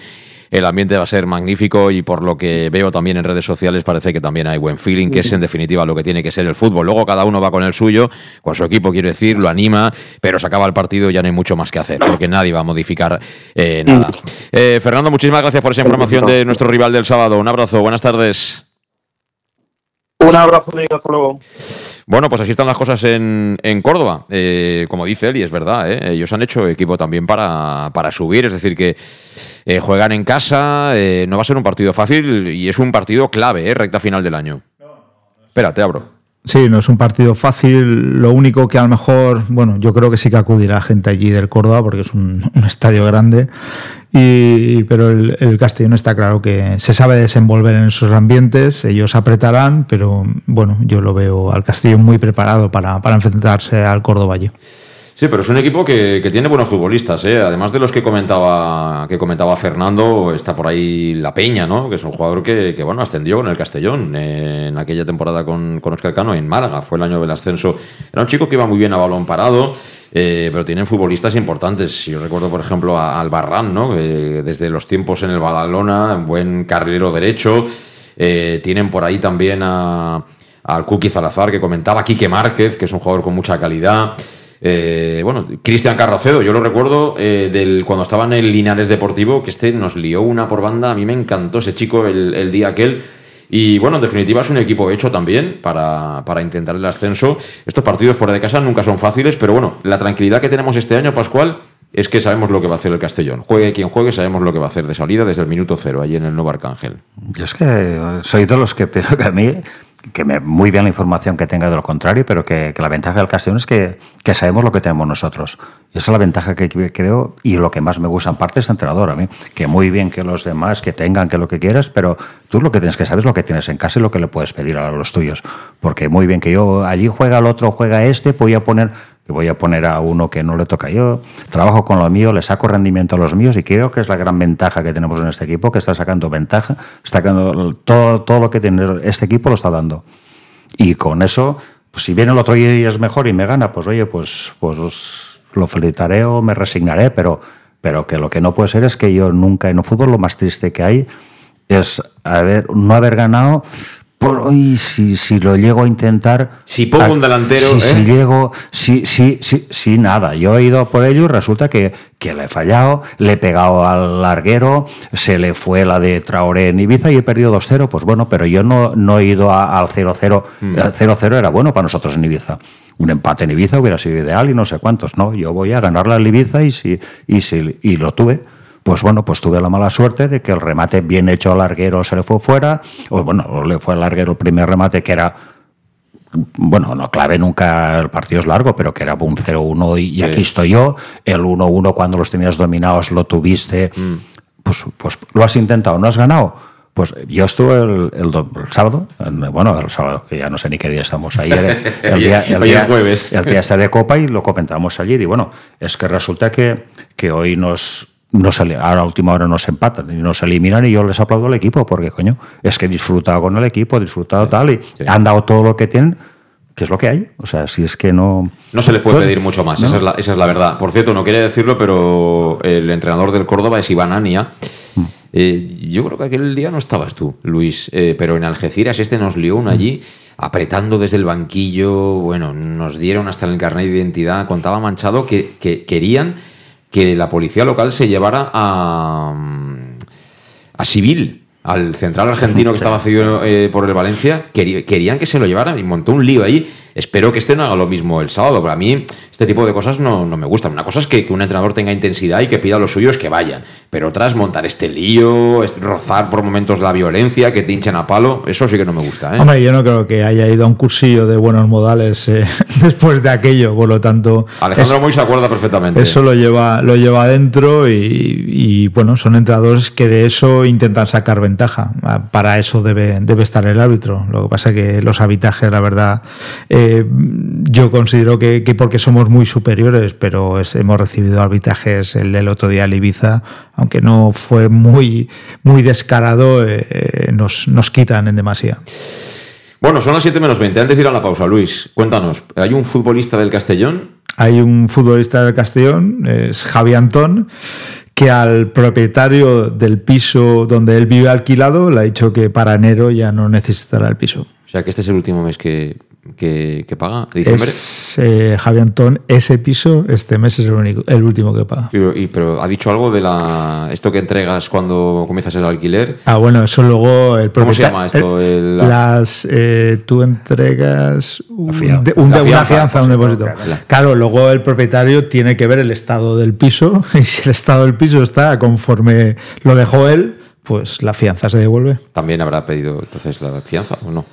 el ambiente va a ser magnífico y por lo que veo también en redes sociales parece que también hay buen feeling, que es en definitiva lo que tiene que ser el fútbol. Luego cada uno va con el suyo, con su equipo, quiero decir, lo anima, pero se acaba el partido y ya no hay mucho más que hacer, porque nadie va a modificar eh, nada. Eh, Fernando, muchísimas gracias por esa información de nuestro rival del sábado. Un abrazo, buenas tardes. Un abrazo, hasta luego. Bueno, pues así están las cosas en, en Córdoba. Eh, como dice él, y es verdad, ¿eh? ellos han hecho equipo también para, para subir, es decir, que eh, juegan en casa, eh, no va a ser un partido fácil y es un partido clave, recta final del año. Espera, te abro. Sí, no es un partido fácil. Lo único que a lo mejor, bueno, yo creo que sí que acudirá gente allí del Córdoba porque es un estadio grande. Y, pero el, el, Castellón está claro que se sabe desenvolver en esos ambientes. Ellos apretarán, pero bueno, yo lo veo al Castellón muy preparado para, para enfrentarse al Córdoba allí. Sí, pero es un equipo que, que tiene buenos futbolistas, ¿eh? además de los que comentaba, que comentaba Fernando, está por ahí La Peña, ¿no? que es un jugador que, que bueno, ascendió con el Castellón eh, en aquella temporada con, con Oscar Cano en Málaga, fue el año del ascenso. Era un chico que iba muy bien a balón parado, eh, pero tienen futbolistas importantes. Yo recuerdo, por ejemplo, a Albarrán, ¿no? desde los tiempos en el Badalona, buen carrilero derecho. Eh, tienen por ahí también a, al Cookie Salazar, que comentaba, Quique Márquez, que es un jugador con mucha calidad. Eh, bueno, Cristian Carrocedo, yo lo recuerdo eh, del, cuando estaba en el Linares Deportivo, que este nos lió una por banda. A mí me encantó ese chico el, el día aquel. Y bueno, en definitiva es un equipo hecho también para, para, intentar el ascenso. Estos partidos fuera de casa nunca son fáciles, pero bueno, la tranquilidad que tenemos este año, Pascual, es que sabemos lo que va a hacer el Castellón. Juegue quien juegue, sabemos lo que va a hacer de salida desde el minuto cero, allí en el Nuevo Arcángel. Yo es que soy de los que, pero que a mí que me, muy bien la información que tenga de lo contrario, pero que, la ventaja del Castellón es que, que, sabemos lo que tenemos nosotros. Y esa es la ventaja que creo y lo que más me gusta en parte es entrenador a mí. Que muy bien que los demás que tengan que lo que quieras, pero tú lo que tienes que saber es lo que tienes en casa y lo que le puedes pedir a los tuyos. Porque muy bien que yo allí juega el otro, juega este, voy a poner que voy a poner a uno que no le toca yo, trabajo con lo mío, le saco rendimiento a los míos y creo que es la gran ventaja que tenemos en este equipo, que está sacando ventaja, está sacando todo, todo lo que tiene este equipo lo está dando. Y con eso, pues si viene el otro y es mejor y me gana, pues oye, pues, pues lo felicitaré o me resignaré, pero, pero que lo que no puede ser es que yo nunca en un fútbol lo más triste que hay es haber, no haber ganado por hoy si, si lo llego a intentar si pongo un delantero si, ¿eh? si llego si, si, si, si, nada yo he ido por ello y resulta que, que le he fallado le he pegado al larguero se le fue la de Traoré en Ibiza y he perdido 2-0 pues bueno pero yo no, no he ido a, al 0-0 mm. el 0-0 era bueno para nosotros en Ibiza un empate en Ibiza hubiera sido ideal y no sé cuántos no yo voy a ganarle al Ibiza y si, y si y lo tuve pues bueno, pues tuve la mala suerte de que el remate bien hecho al larguero se le fue fuera, o bueno, le fue al larguero el primer remate que era bueno, no clave nunca el partido es largo, pero que era un 0-1 y, sí. aquí estoy yo, el 1-1 cuando los tenías dominados lo tuviste, mm. pues, pues lo has intentado, no has ganado. Pues yo estuve el, el, el, sábado, bueno, el sábado, que ya no sé ni qué día estamos ahí, el, día, el día, jueves. el día este de Copa y lo comentamos allí. Y bueno, es que resulta que, que hoy nos, no se, ahora a última hora nos empatan y nos eliminan y yo les aplaudo al equipo porque coño, es que he disfrutado con el equipo, he disfrutado sí, tal y sí. han dado todo lo que tienen que es lo que hay. O sea, si es que no. No se le puede Entonces, pedir mucho más, ¿no? esa, es la, esa, es la, verdad. Por cierto, no quería decirlo, pero el entrenador del Córdoba es Iván Ania. Mm. Eh, yo creo que aquel día no estabas tú, Luis, eh, pero en Algeciras este nos lió uno allí, apretando desde el banquillo. Bueno, nos dieron hasta el carnet de identidad. Contaba Manchado que, que querían que la policía local se llevara a, a civil al central argentino que estaba cedido eh, por el Valencia, querían que se lo llevaran y montó un lío ahí. Espero que este no haga lo mismo el sábado. Para mí Este tipo de cosas no, no me gustan. Una cosa es que, que un entrenador tenga intensidad y que pida a los suyos que vayan. Pero otras, montar este lío, rozar por momentos la violencia, que te hinchen a palo, eso sí que no me gusta. ¿eh? Hombre, yo no creo que haya ido a un cursillo de buenos modales eh, después de aquello, por lo tanto. Alejandro es- Moy se acuerda perfectamente. Eso lo lleva, lo lleva adentro y, y, bueno, son entrenadores que de eso intentan sacar ventaja. Ah, Para eso debe, debe estar el árbitro. Lo que pasa es que los arbitrajes, la verdad, eh, yo considero que, que porque somos muy superiores, pero es- hemos recibido arbitrajes, el del otro día el Ibiza, aunque no fue muy, muy descarado, eh, eh, nos, nos quitan en demasía. Bueno, son las 7 menos 20. Antes de ir a la pausa, Luis, cuéntanos. ¿Hay un futbolista del Castellón? Hay un futbolista del Castellón, es Javi Antón, que al propietario del piso donde él vive alquilado le ha dicho que para enero ya no necesitará el piso. O sea, que este es el último mes que, que, que paga, diciembre. Es eh, Javi Antón, ese piso este mes es el, único, el último que paga. Pero, y- pero ha dicho algo de la esto que entregas cuando comienzas el alquiler. Ah, bueno, eso luego el ¿Cómo se llama esto? el- El- la- las eh, tú entregas un, fianza. de- un- una fianza, un depósito. La- Claro, luego el propietario tiene que ver el estado del piso y si el estado del piso está conforme lo dejó él, pues la fianza se devuelve. También habrá pedido entonces la fianza o no.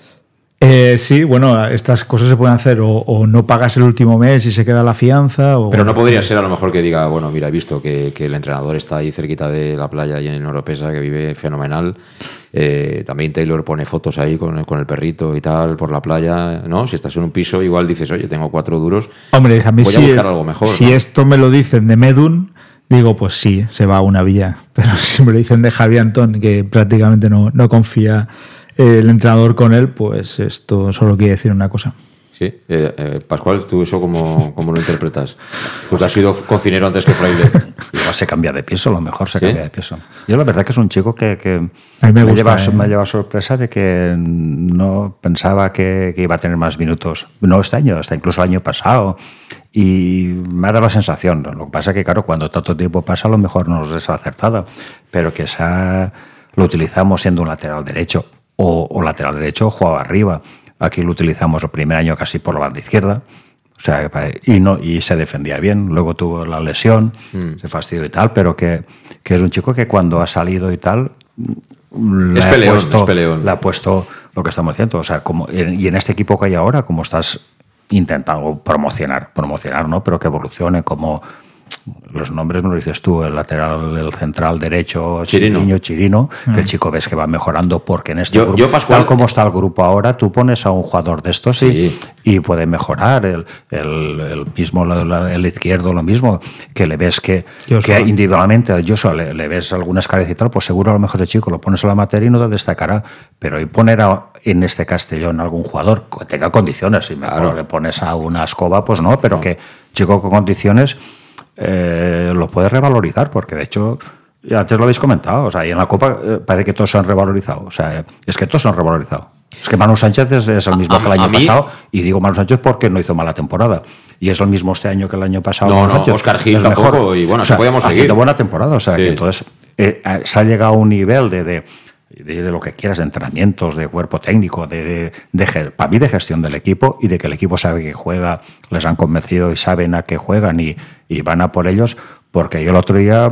Eh, sí, bueno, estas cosas se pueden hacer o, o no pagas el último mes y se queda la fianza. O, Pero no podría ser a lo mejor que diga, bueno, mira, he visto que, que el entrenador está ahí cerquita de la playa y en Oropesa, que vive fenomenal. Eh, también Taylor pone fotos ahí con, el- con el perrito y tal por la playa, ¿no? Si estás en un piso, igual dices, oye, tengo cuatro duros. Hombre, a mí Voy a buscar algo mejor, si ¿no? esto me lo dicen de Medun, digo, pues sí, se va a una villa. Pero si me lo dicen de Javi Antón, que prácticamente no, no confía el entrenador con él, pues esto solo quiere decir una cosa. Sí, eh, eh, Pascual, ¿tú eso cómo, cómo lo interpretas? Tú que has sido cocinero antes que fraile. Igual se cambia de piso, a lo mejor se ¿Sí? cambia de piso. Yo la verdad que es un chico que, que A mí me gusta, lleva, ¿eh? me ha llevado sorpresa de que no pensaba que, que iba a tener más minutos. No este año, hasta incluso el año pasado. Y me ha dado la sensación. ¿no? Lo que pasa es que, claro, cuando tanto tiempo pasa, a lo mejor no es acertada. Pero que esa lo utilizamos siendo un lateral derecho o, o lateral derecho jugaba arriba. Aquí lo utilizamos el primer año casi por la banda izquierda. O sea, y, no, y se defendía bien. Luego tuvo la lesión, Mm. se fastidió y tal, pero que, que es un chico que cuando ha salido y tal. le Es ha peleón, puesto- es peleón. Le ha puesto lo que estamos haciendo. O sea, como, y en este equipo que hay ahora, como estás intentando promocionar, promocionar, ¿no? Pero que evolucione, como los nombres me lo dices tú, el lateral, el central derecho, Chirino. Chirino, Chirino, que el chico ves que va mejorando porque en este Yo- grupo, yo, Pascual- tal como está el grupo ahora, tú pones a un jugador de estos y- Sí. y, puede mejorar. El, el- el mismo, el izquierdo, lo mismo, que le ves que, que individualmente a Joshua le, le ves algunas carencias y tal, pues seguro a lo mejor de chico lo pones a la materia y no te destacará. Pero y poner a- en este Castellón algún jugador que tenga condiciones, si mejor Claro. le pones a una escoba, pues no, pero que chico con condiciones eh, lo puede revalorizar, porque de hecho, antes lo habéis comentado, o sea, y en la Copa eh, parece que todos se han revalorizado, o sea, es que todos se han revalorizado. Es que Manu Sánchez es, es el mismo A- que el año mí- pasado, y digo Manu Sánchez porque no hizo mala temporada. Y es el mismo este año que el año pasado. No, no, Sánchez. Óscar Gil tampoco, y bueno, así podíamos haciendo seguir. buena temporada, o sea, Sí. que entonces eh, eh, se ha llegado a un nivel de, de, de- lo que quieras, de entrenamientos, de cuerpo técnico, de, de, de para mí de gestión del equipo y de que el equipo sabe que juega, les han convencido y saben a qué juegan y, y van a por ellos. Porque yo el otro día,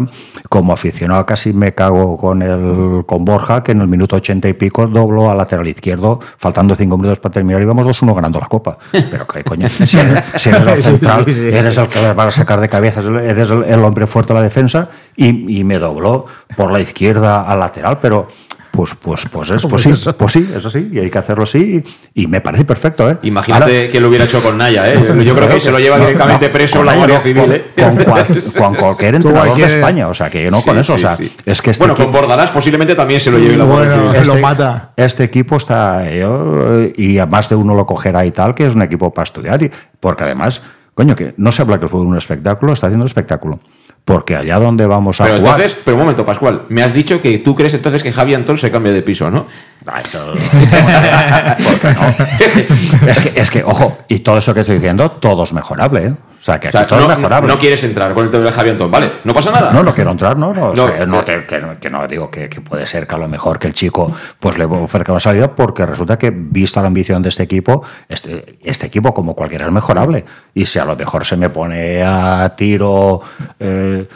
como aficionado, casi me cago con el con Borja, que en el minuto ochenta y pico dobló al lateral izquierdo, faltando cinco minutos para terminar, íbamos 2-1 ganando la copa. Pero qué coño, si eres, si eres el central, eres el que les va a sacar de cabezas, eres el, el hombre fuerte de la defensa, y, y me dobló por la izquierda al lateral, pero pues, pues, pues, es, pues sí, pues sí, eso sí, y hay que hacerlo así, y, y me parece perfecto, ¿eh? Imagínate Ahora- que lo hubiera hecho con Naya, ¿eh? Yo, yo creo que se lo lleva no, directamente no, preso la Guardia Civil, con, ¿eh? con cual- con cualquier entrenador cualquier- de España, o sea, que no con Sí, eso, o sea, sí. es que este bueno, con Bordalás posiblemente también se lo lleve la Guardia Bueno, Civil. lo este, mata. este equipo está, yo, y a más de uno lo cogerá y tal, que es un equipo para estudiar, y, porque además, coño, que no se habla que el fútbol es un espectáculo, está haciendo un espectáculo. Porque allá donde vamos a Pero jugar. entonces, pero un momento, Pascual, me has dicho que tú crees entonces que Javi Antón se cambia de piso, ¿no? Ah, esto- ¿Por qué no? es, que, es que, ojo, y todo eso que estoy diciendo, todo es mejorable. ¿eh? O sea, que O sea, aquí todo no, es mejorable. no quieres entrar con el tema de Javi Antón, ¿vale? No pasa nada. No, no quiero entrar, no, no. o sea, que, no- que no digo que, que puede ser que a lo mejor que el chico pues le ofrezca una salida porque resulta que vista la ambición de este equipo, este, este equipo como cualquiera es mejorable. Y si a lo mejor se me pone a tiro, eh,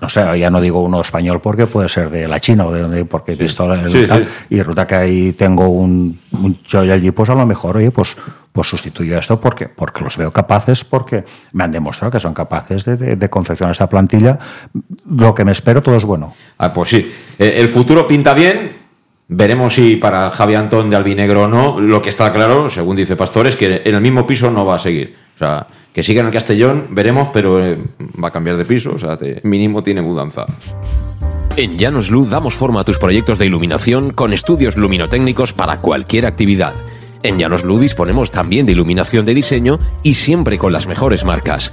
no sé, ya no digo uno español porque puede ser de la China o de donde, porque he visto el Sí, tal, sí. y resulta que ahí tengo un, un allí, pues a lo mejor, oye, pues, pues sustituyo esto porque, porque los veo capaces, porque me han demostrado que son capaces de, de- de confeccionar esta plantilla. Lo que me espero todo es bueno. Ah, pues sí. Eh, el futuro pinta bien. Veremos si para Javi Antón de Albinegro o no. Lo que está claro, según dice Pastor, es que en el mismo piso no va a seguir. O sea, que siga en el Castellón, veremos, pero eh, va a cambiar de piso. O sea, mínimo tiene mudanza. En Llanos Luz damos forma a tus proyectos de iluminación con estudios luminotécnicos para cualquier actividad. En Llanos Luz disponemos también de iluminación de diseño y siempre con las mejores marcas.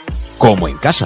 como en casa.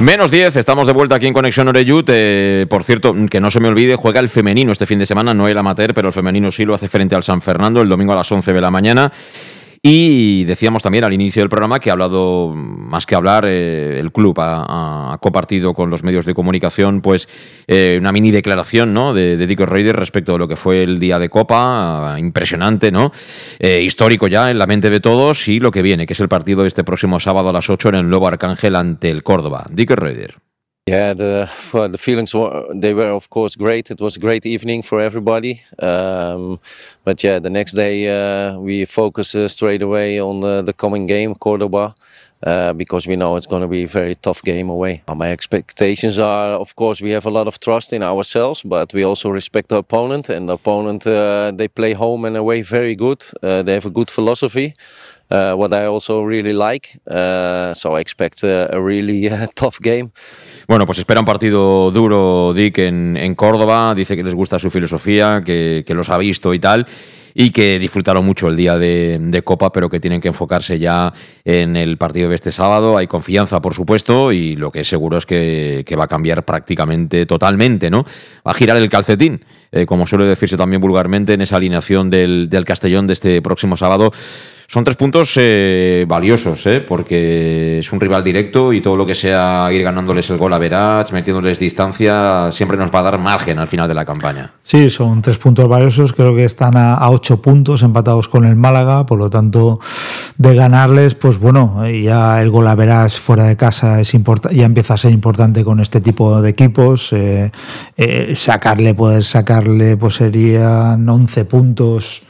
Menos 10, estamos de vuelta aquí en Conexión Oreyut. Eh, por cierto, que no se me olvide, juega el femenino este fin de semana, no el amateur, pero el femenino sí lo hace frente al San Fernando el domingo a las 11 de la mañana. Y decíamos también al inicio del programa que ha hablado, más que hablar, eh, el club ha, ha, compartido con los medios de comunicación pues eh, una mini declaración ¿no? de, de Dico respecto a lo que fue el día de Copa, impresionante, ¿no? Eh, histórico ya en la mente de todos y lo que viene, que es el partido este próximo sábado a las 8 en el Nuevo Arcángel ante el Córdoba. Dico Reyes. Yeah, the well, the feelings were they were of course great. It was a great evening for everybody. Um, but yeah, the next day uh, we focus uh, straight away on the coming game, Cordoba. Uh, because we know it's going to be a very tough game away. My expectations are, of course, we have a lot of trust in ourselves, but we also respect the opponent. And the opponent, uh, they play home and away very good. Uh, they have a good philosophy, uh, what I also really like. Uh, so I expect uh, a really uh, tough game. Bueno, pues espera un partido duro, Dick, en, en Córdoba. Dice que les gusta su filosofía, que, que, los ha visto y tal. Y que disfrutaron mucho el día de, de, Copa, pero que tienen que enfocarse ya en el partido de este sábado. Hay confianza, por supuesto, y lo que es seguro es que, que va a cambiar prácticamente totalmente, ¿no? Va a girar el calcetín, eh, como suele decirse también vulgarmente, en esa alineación del, del Castellón de este próximo sábado. Son tres puntos eh, valiosos, ¿eh? porque es un rival directo y todo lo que sea ir ganándoles el gol a metiéndoles distancia, siempre nos va a dar margen al final de la campaña. Sí, son tres puntos valiosos, creo que están a, ocho puntos empatados con el Málaga, por lo tanto, de ganarles, pues bueno, ya el gol a fuera de casa es ya empieza a ser importante con este tipo de equipos. Eh, sacarle, poder sacarle, pues serían 11 puntos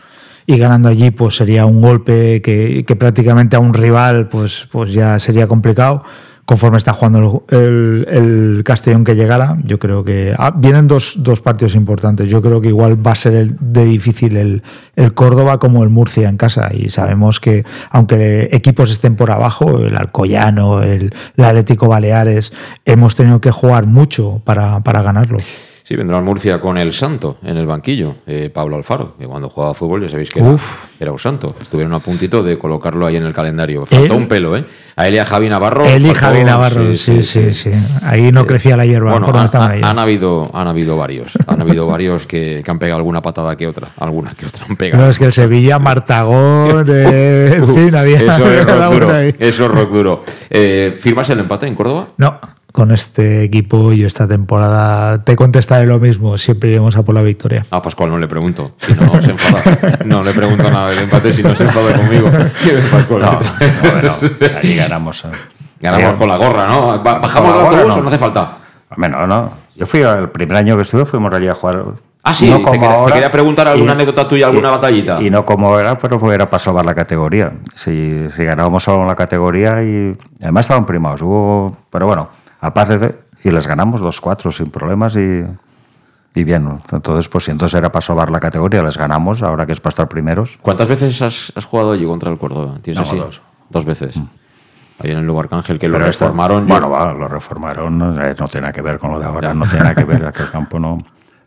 y ganando allí pues sería un golpe que, que, prácticamente a un rival pues, pues ya sería complicado. Conforme está jugando el, el, el Castellón que llegara yo creo que ah, vienen dos, dos, partidos importantes. Yo creo que igual va a ser el, de difícil el, el, Córdoba como el Murcia en casa. Y sabemos que aunque equipos estén por abajo el Alcoyano el, Atlético Baleares hemos tenido que jugar mucho para, para ganarlo Sí, vendrá al Murcia con el santo en el banquillo, eh, Pablo Alfaro, que cuando jugaba fútbol ya sabéis que era, era, un santo. Estuvieron a puntito de colocarlo ahí en el calendario. Faltó un pelo, ¿eh? A él y a Javi Navarro. Él y Javi Navarro, sí sí, sí, sí, Ahí no crecía la hierba. Bueno, han, han, han, habido, han habido varios. Han habido varios que, que, han pegado alguna patada que otra. Alguna que otra han pegado. No, es que el Sevilla, Martagón, eh, en fin, había. Eso es rock duro. Eso es rock duro. Eh, ¿Firmas el empate en Córdoba? No con este equipo y esta temporada te contestaré lo mismo, siempre iremos a por la victoria. A Pascual no le pregunto, si no se enfada. No le pregunto nada del empate si no se enfada conmigo. Pascual? No, no, bueno, ahí ganamos. Ganamos con la gorra, ¿no? ¿Bajamos el autobús o no hace falta? Bueno, no. Yo fui el primer año que estuve, fuimos allí a jugar. Ah, sí, no como te, quería, ahora, te, quería, preguntar alguna y, anécdota tuya, alguna y, batallita. Y no como era, pero era para salvar la categoría. Si, si ganábamos solo la categoría y además estaban primados. Hubo, pero bueno, aparte de, y les ganamos 2-4 sin problemas y, y bien. Entonces, pues si entonces era para salvar la categoría, les ganamos, ahora que es para estar primeros. ¿Cuántas veces has, has jugado allí contra el Córdoba? ¿Tienes no, así? Dos. Dos veces. Mm. ahí en el Nuevo Arcángel, que lo Pero reformaron. Bueno, va, lo reformaron, eh, no tiene nada que ver con lo de ahora, no tiene nada que ver, aquel campo no.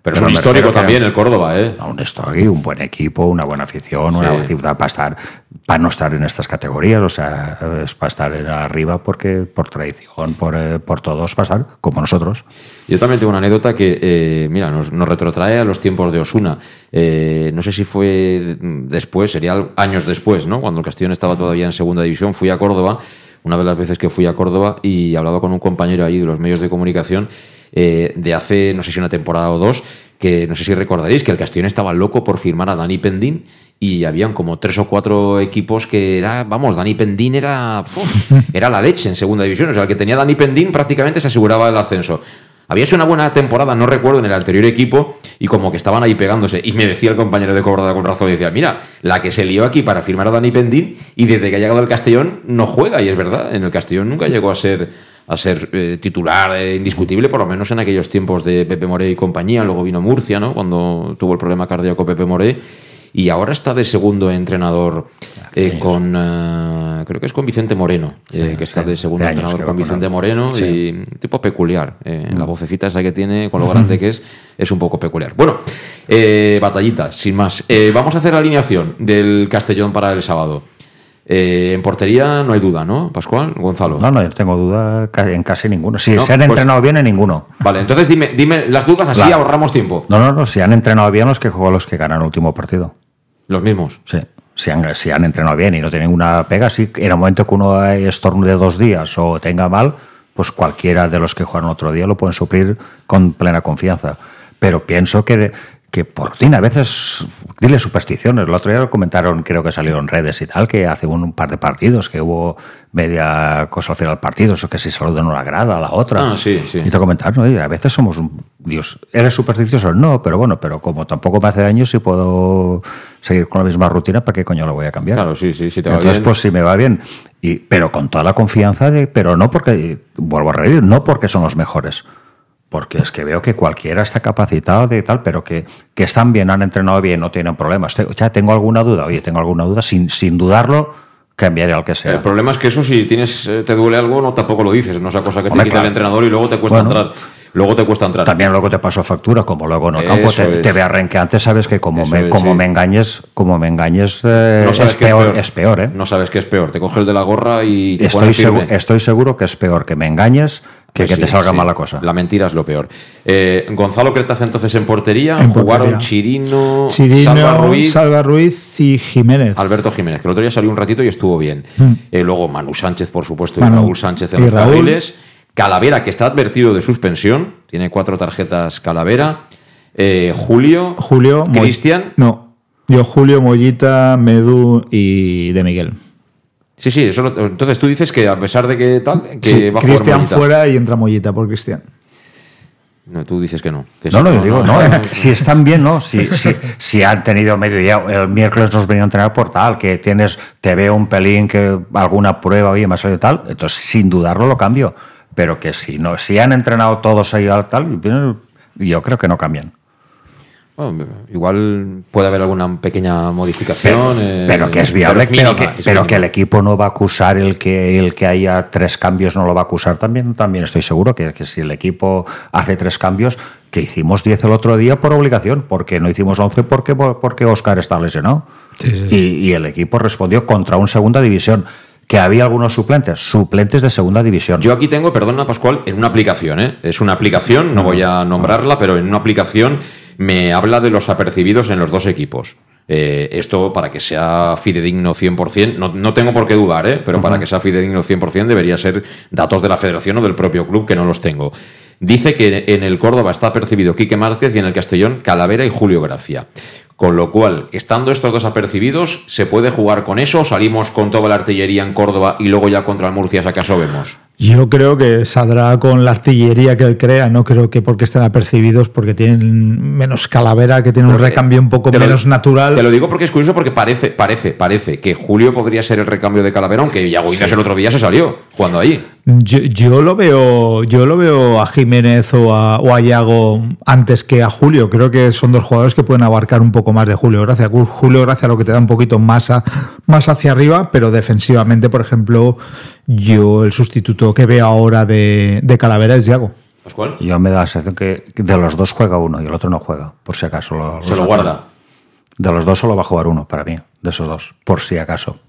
Pero es un histórico también el Córdoba, ¿eh? Un histórico, un buen equipo, una buena afición, una Sí. ciudad para estar, para no estar en estas categorías, o sea, es para estar arriba porque por tradición, por, eh, por todos, para estar como nosotros. Yo también tengo una anécdota que, eh, mira, nos, nos retrotrae a los tiempos de Osuna. Eh, no sé si fue después, sería años después, ¿no? Cuando el Castellón estaba todavía en segunda división, fui a Córdoba, una de las veces que fui a Córdoba y hablaba con un compañero ahí de los medios de comunicación eh, de hace, no sé si una temporada o dos, que no sé si recordaréis que el Castellón estaba loco por firmar a Dani Pendín y habían como tres o cuatro equipos que era, vamos, Dani Pendín era, uf, era la leche en segunda división, o sea, el que tenía Dani Pendín prácticamente se aseguraba el ascenso. Había hecho una buena temporada, no recuerdo, en el anterior equipo y como que estaban ahí pegándose. Y me decía el compañero de Cobrada con razón, decía, mira, la que se lió aquí para firmar a Dani Pendín y desde que ha llegado al Castellón no juega. Y es verdad, en el Castellón nunca llegó a ser, a ser eh, titular eh, indiscutible, por lo menos en aquellos tiempos de Pepe Moré y compañía. Luego vino Murcia, ¿no? Cuando tuvo el problema cardíaco Pepe Moré. Y ahora está de segundo entrenador eh, con, creo que es con Vicente Moreno, que está de segundo años entrenador con Vicente. Moreno Sí. y un tipo peculiar. eh, La vocecita esa que tiene, con lo grande que es, es un poco peculiar. Bueno, batallita, sin más. Vamos a hacer la alineación del Castellón para el sábado. Eh, en portería no hay duda, ¿no, Pascual? Gonzalo. No, no, tengo duda en casi ninguno. Si No, se han pues- entrenado bien, en ninguno. Vale, entonces dime, dime las dudas, así Claro. ahorramos tiempo. No, no, no, si han entrenado bien los que juegan los que ganan el último partido. Los mismos. Sí. Si han, si han entrenado bien y no tienen una pega, sí, en el momento que uno estornude dos días o tenga mal, pues cualquiera de los que juegan otro día lo pueden suplir con plena confianza. Pero pienso que, de- que por rutina, a veces, dile supersticiones. El otro día lo comentaron, creo que salió en redes y tal, que hace un, un par de partidos que hubo media cosa al final del partido, eso que si saludan una grada a la otra. Ah, sí, sí. Y te comentaron, oye, a veces somos un. Dios, ¿eres supersticioso? No, pero bueno, pero como tampoco me hace daño, si puedo seguir con la misma rutina, ¿para qué coño lo voy a cambiar? Claro, sí, sí, si te va Entonces, bien. pues si me va bien. Y, pero con toda la confianza de. Pero no porque. Vuelvo a reír, no porque son los mejores. Porque es que veo que cualquiera está capacitado de tal, pero que, que están bien, han entrenado bien, no tienen problemas. Te- Ya tengo alguna duda, oye, tengo alguna duda, sin, sin dudarlo, cambiaré al que sea. El problema es que eso, si tienes, eh, te duele algo, no tampoco lo dices. No es cosa que te Hombre, quita claro. el entrenador y luego te cuesta Bueno. entrar. Luego te cuesta entrar. También luego te paso factura, como luego en el campo Eso te, te ve arranqueante, sabes que como, Eso me, es, como sí. me engañes, como me engañes, eh, No sabes es, peor, es peor, ¿eh? No sabes qué es peor. Te coge el de la gorra y te Estoy, firme. estoy seguro que es peor que me engañes que Pues que sí, te salga sí. mala cosa. La mentira es lo peor. Eh, Gonzalo Cretaz entonces en portería. En Jugaron portería. Chirino, Chirino, Salva Ruiz, Salva Ruiz y Jiménez. Alberto Jiménez, que el otro día salió un ratito y estuvo bien. Mm. Eh, luego Manu Sánchez, por supuesto, y Raúl Sánchez en los Raúl. carriles. Calavera, que está advertido de suspensión. Tiene cuatro tarjetas Calavera. Eh, Julio. Julio, Cristian. No, yo Julio, Mollita, Medú y De Miguel. Sí, sí, eso lo- entonces tú dices que a pesar de que tal, que Sí, va a jugar Cristian fuera y entra Mollita por Cristian. No, tú dices que no. que No, sí, no, yo digo, no, si están bien, no, si, si, si han tenido medio día, el miércoles nos venían a entrenar por tal, que tienes, te veo un pelín, que alguna prueba, oye, ha salido tal, entonces sin dudarlo lo cambio, pero que si no, si han entrenado todos ahí al tal, yo creo que no cambian. Bueno, igual puede haber alguna pequeña modificación. eh, Pero que es viable, pero, mínima, que, es pero que el equipo no va a acusar el que el que haya tres cambios no lo va a acusar también. También estoy seguro que, que si el equipo hace tres cambios, que hicimos 10 el otro día por obligación, porque no hicimos 11 porque, porque Oscar está lesionado. Y, y el equipo respondió contra un segunda división. Que había algunos suplentes, suplentes de segunda división. Yo aquí tengo, perdona Pascual, en una aplicación, ¿eh? Es una aplicación, no voy a nombrarla, pero en una aplicación me habla de los apercibidos en los dos equipos. Eh, esto para que sea fidedigno 100%, no, no tengo por qué dudar, ¿eh? pero para que sea fidedigno 100% debería ser datos de la federación o del propio club, que no los tengo. Dice que en el Córdoba está percibido Quique Márquez y en el Castellón Calavera y Julio Gracia. Con lo cual, estando estos dos apercibidos, ¿se puede jugar con eso? ¿Salimos con toda la artillería en Córdoba y luego ya contra el Murcia, si acaso vemos? Yo creo que saldrá con la artillería que él crea, no creo que porque estén apercibidos, porque tienen menos calavera, que tienen un recambio un poco lo- menos natural. Te lo digo porque es curioso porque parece, parece, parece que Julio podría ser el recambio de Calavera, aunque Yago Inas el otro día se salió jugando ahí. Yo, yo lo veo, yo lo veo a Jiménez o a, o a Iago antes que a Julio. Creo que son dos jugadores que pueden abarcar un poco más de Julio Gracia. Julio Gracia lo que te da un poquito más, a- más hacia arriba, pero defensivamente, por ejemplo, yo el sustituto que veo ahora de, de Calavera es Yago. Pascual. Yo me da la sensación que de los dos juega uno y el otro no juega, por si acaso. Lo, Se lo guarda. De los dos solo va a jugar uno, para mí, de esos dos, por si acaso.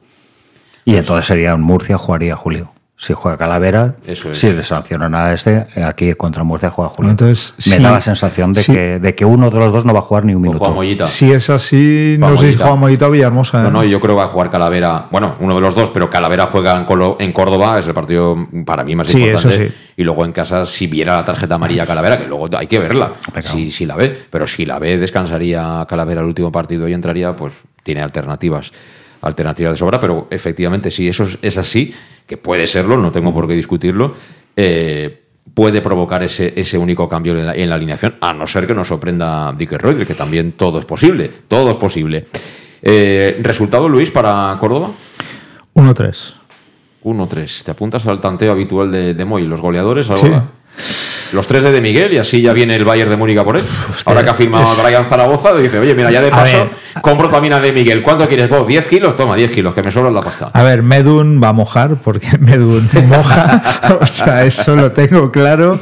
Y entonces sería un Murcia, jugaría Julio. Si juega Calavera, Eso es. si le sancionan a este, aquí contra Murcia juega Julio. Entonces, me sí, da la sensación de, sí. que, de que uno de los dos no va a jugar ni un minuto. Si es así, no sé si juega Mollita o Villahermosa. No, ¿eh? no, yo creo que va a jugar Calavera. Bueno, uno de los dos, pero Calavera juega en, Colo- en Córdoba, es el partido para mí más Sí, importante. eso sí. Y luego en casa, si viera la tarjeta amarilla Calavera, que luego hay que verla, si, si la ve, pero si la ve, descansaría Calavera el último partido y entraría, pues tiene alternativas. Alternativas de sobra, pero efectivamente, si eso es, así, que puede serlo, no tengo por qué discutirlo, eh, puede provocar ese, ese único cambio en la, en la alineación, a no ser que nos sorprenda Dick Reuter, que también todo es posible, todo es posible. Eh, ¿Resultado, Luis, para Córdoba? 1-3. 1-3. ¿Te apuntas al tanteo habitual de, de Moy? ¿Los goleadores? algo? Sí. Los tres de, de Miguel y así ya viene el Bayern de Múnich a por él. Ahora que ha firmado a Brian Zaragoza, dice, oye, mira, ya de paso compro también a de Miguel. ¿Cuánto quieres vos? ¿10 kilos? Toma, 10 kilos, que me sobra la pasta. A ver, Medun va a mojar porque Medun moja. o sea, eso lo tengo claro.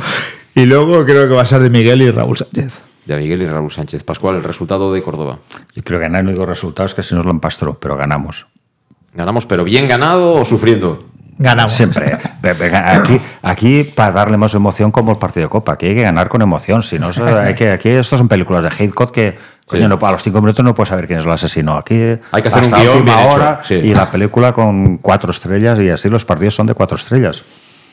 Y luego creo que va a ser de Miguel y Raúl Sánchez. De Miguel y Raúl Sánchez. Pascual, el resultado de Córdoba. Yo creo que no hay único resultado es que si nos lo empastró, pero ganamos. ¿Ganamos, pero bien ganado o sufriendo? Ganamos. Siempre. Aquí, aquí para darle más emoción como el partido de Copa. Aquí hay que ganar con emoción. Si no, hay que, aquí estos son películas de Hitchcock que coño, no, a los cinco minutos no puedes saber quién es el asesino. Aquí Hay que hacer hasta un guion bien hecho, sí. y la película con cuatro estrellas y así los partidos son de cuatro estrellas.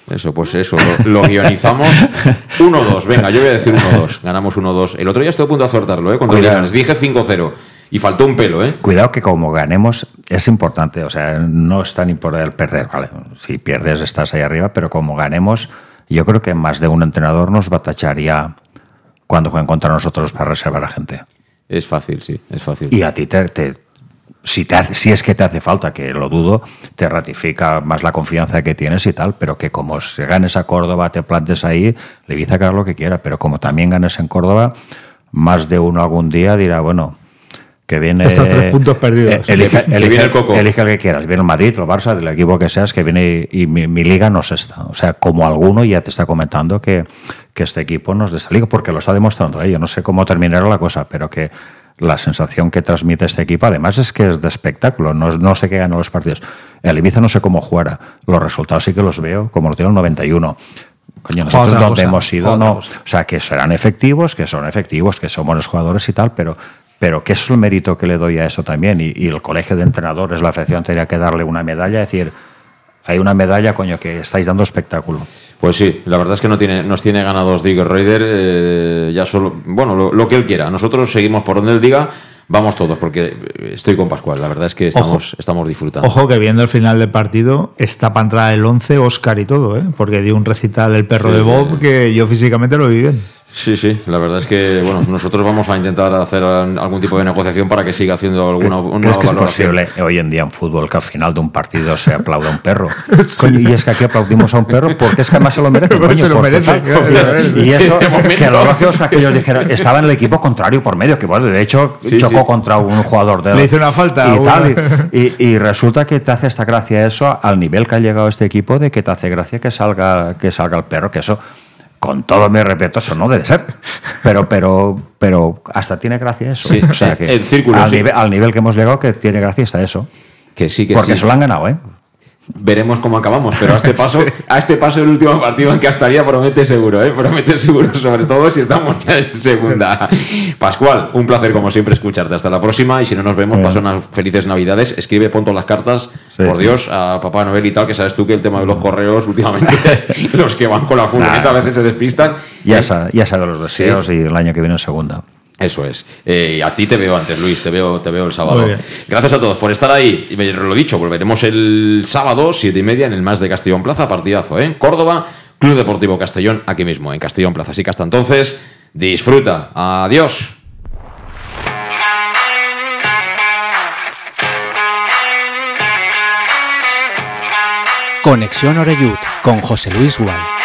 Eso, pues eso, lo, lo guionizamos. 1-2, venga, yo voy a decir 1-2. Ganamos 1-2. El otro día estuve a punto de acertarlo, ¿eh? Cuando dije 5-0. Y faltó un pelo, ¿eh? Cuidado que como ganemos es importante, o sea, no es tan importante el perder, ¿vale? Si pierdes estás ahí arriba, pero como ganemos, yo creo que más de un entrenador nos batacharía cuando jueguen contra nosotros para reservar a gente. Es fácil, sí, es fácil. Y a ti te, te- si, te hace- si es que te hace falta, que lo dudo, te ratifica más la confianza que tienes y tal, pero que como se ganes a Córdoba, te plantes ahí, le a haga lo que quiera, pero como también ganes en Córdoba, más de uno algún día dirá, bueno, que viene... Estos tres puntos perdidos. Elige, Que elige- viene el Coco. elige el que quieras, viene el Madrid, el Barça, del equipo que seas, que viene y mi, mi liga no es esta. O sea, como alguno ya te está comentando que, que este equipo no es de esta liga, porque lo está demostrando. ¿eh? Yo no sé cómo terminará la cosa, pero que la sensación que transmite este equipo, además, es que es de espectáculo. No, no sé qué ganan los partidos. El Ibiza no sé cómo jugará. Los resultados sí que los veo, como lo tiene el 91. Coño, nosotros donde cosa, hemos ido, no. O sea, que serán efectivos, que son efectivos, que son buenos jugadores y tal, pero, pero ¿qué es el mérito que le doy a eso también? Y, y el colegio de entrenadores, la afición, tendría que darle una medalla, es decir, hay una medalla, coño, que estáis dando espectáculo. Pues sí, la verdad es que no tiene, nos tiene ganados Digger Raider, eh, ya solo, bueno, lo, lo que él quiera. Nosotros seguimos por donde él diga, vamos todos, porque eh, estoy con Pascual, la verdad es que estamos, estamos disfrutando. Ojo que viendo el final del partido está para entrar el 11 Oscar y todo, ¿eh? porque dio un recital el perro Sí, de. Bob que yo físicamente lo vi bien. Sí, sí, la verdad es que, bueno, nosotros vamos a intentar hacer algún tipo de negociación para que siga haciendo alguna una ¿Crees que es posible hoy en día en fútbol que al final de un partido se aplauda a un perro? Coño, y es que aquí aplaudimos a un perro porque es que además se lo merece. Coño, se lo merece. Y eso, que lo lógico es que aquellos dijeron, estaba en el equipo contrario por medio, que bueno, de hecho Sí, chocó sí. contra un jugador de Le hizo una falta Y, a tal, y- y resulta que te hace esta gracia eso al nivel que ha llegado este equipo de que te hace gracia que salga, que salga el perro, que eso. Con todo mi respeto, eso no debe ser. Pero, pero, pero hasta tiene gracia eso. Sí, o sea que el círculo, al, sí. nivel, al nivel que hemos llegado, que tiene gracia está eso. Que sí, que Porque sí. se lo han ganado, ¿eh? Veremos cómo acabamos, pero a este paso, a este paso el último partido en Castalia promete seguro, ¿eh? promete seguro, sobre todo si estamos ya en segunda. Pascual, un placer como siempre escucharte. Hasta la próxima y si no nos vemos, pasa unas felices navidades. Escribe, pon todas las cartas, Sí, por sí. Dios, a Papá Noel y tal, que sabes tú que el tema de los correos últimamente, los que van con la furgoneta a veces se despistan. Ya, Eh, ya sabe los deseos y el año que viene en segunda. Eso es. Eh, a ti te veo antes, Luis, te veo, te veo el sábado. Gracias a todos por estar ahí. Y me- lo dicho, volveremos el sábado, siete y media, en el Más de Castellón Plaza, partidazo, ¿eh? Córdoba, Club Deportivo Castellón, aquí mismo, en Castellón Plaza. Así que hasta entonces, disfruta. Adiós. Conexión Oreyud con José Luis Gual.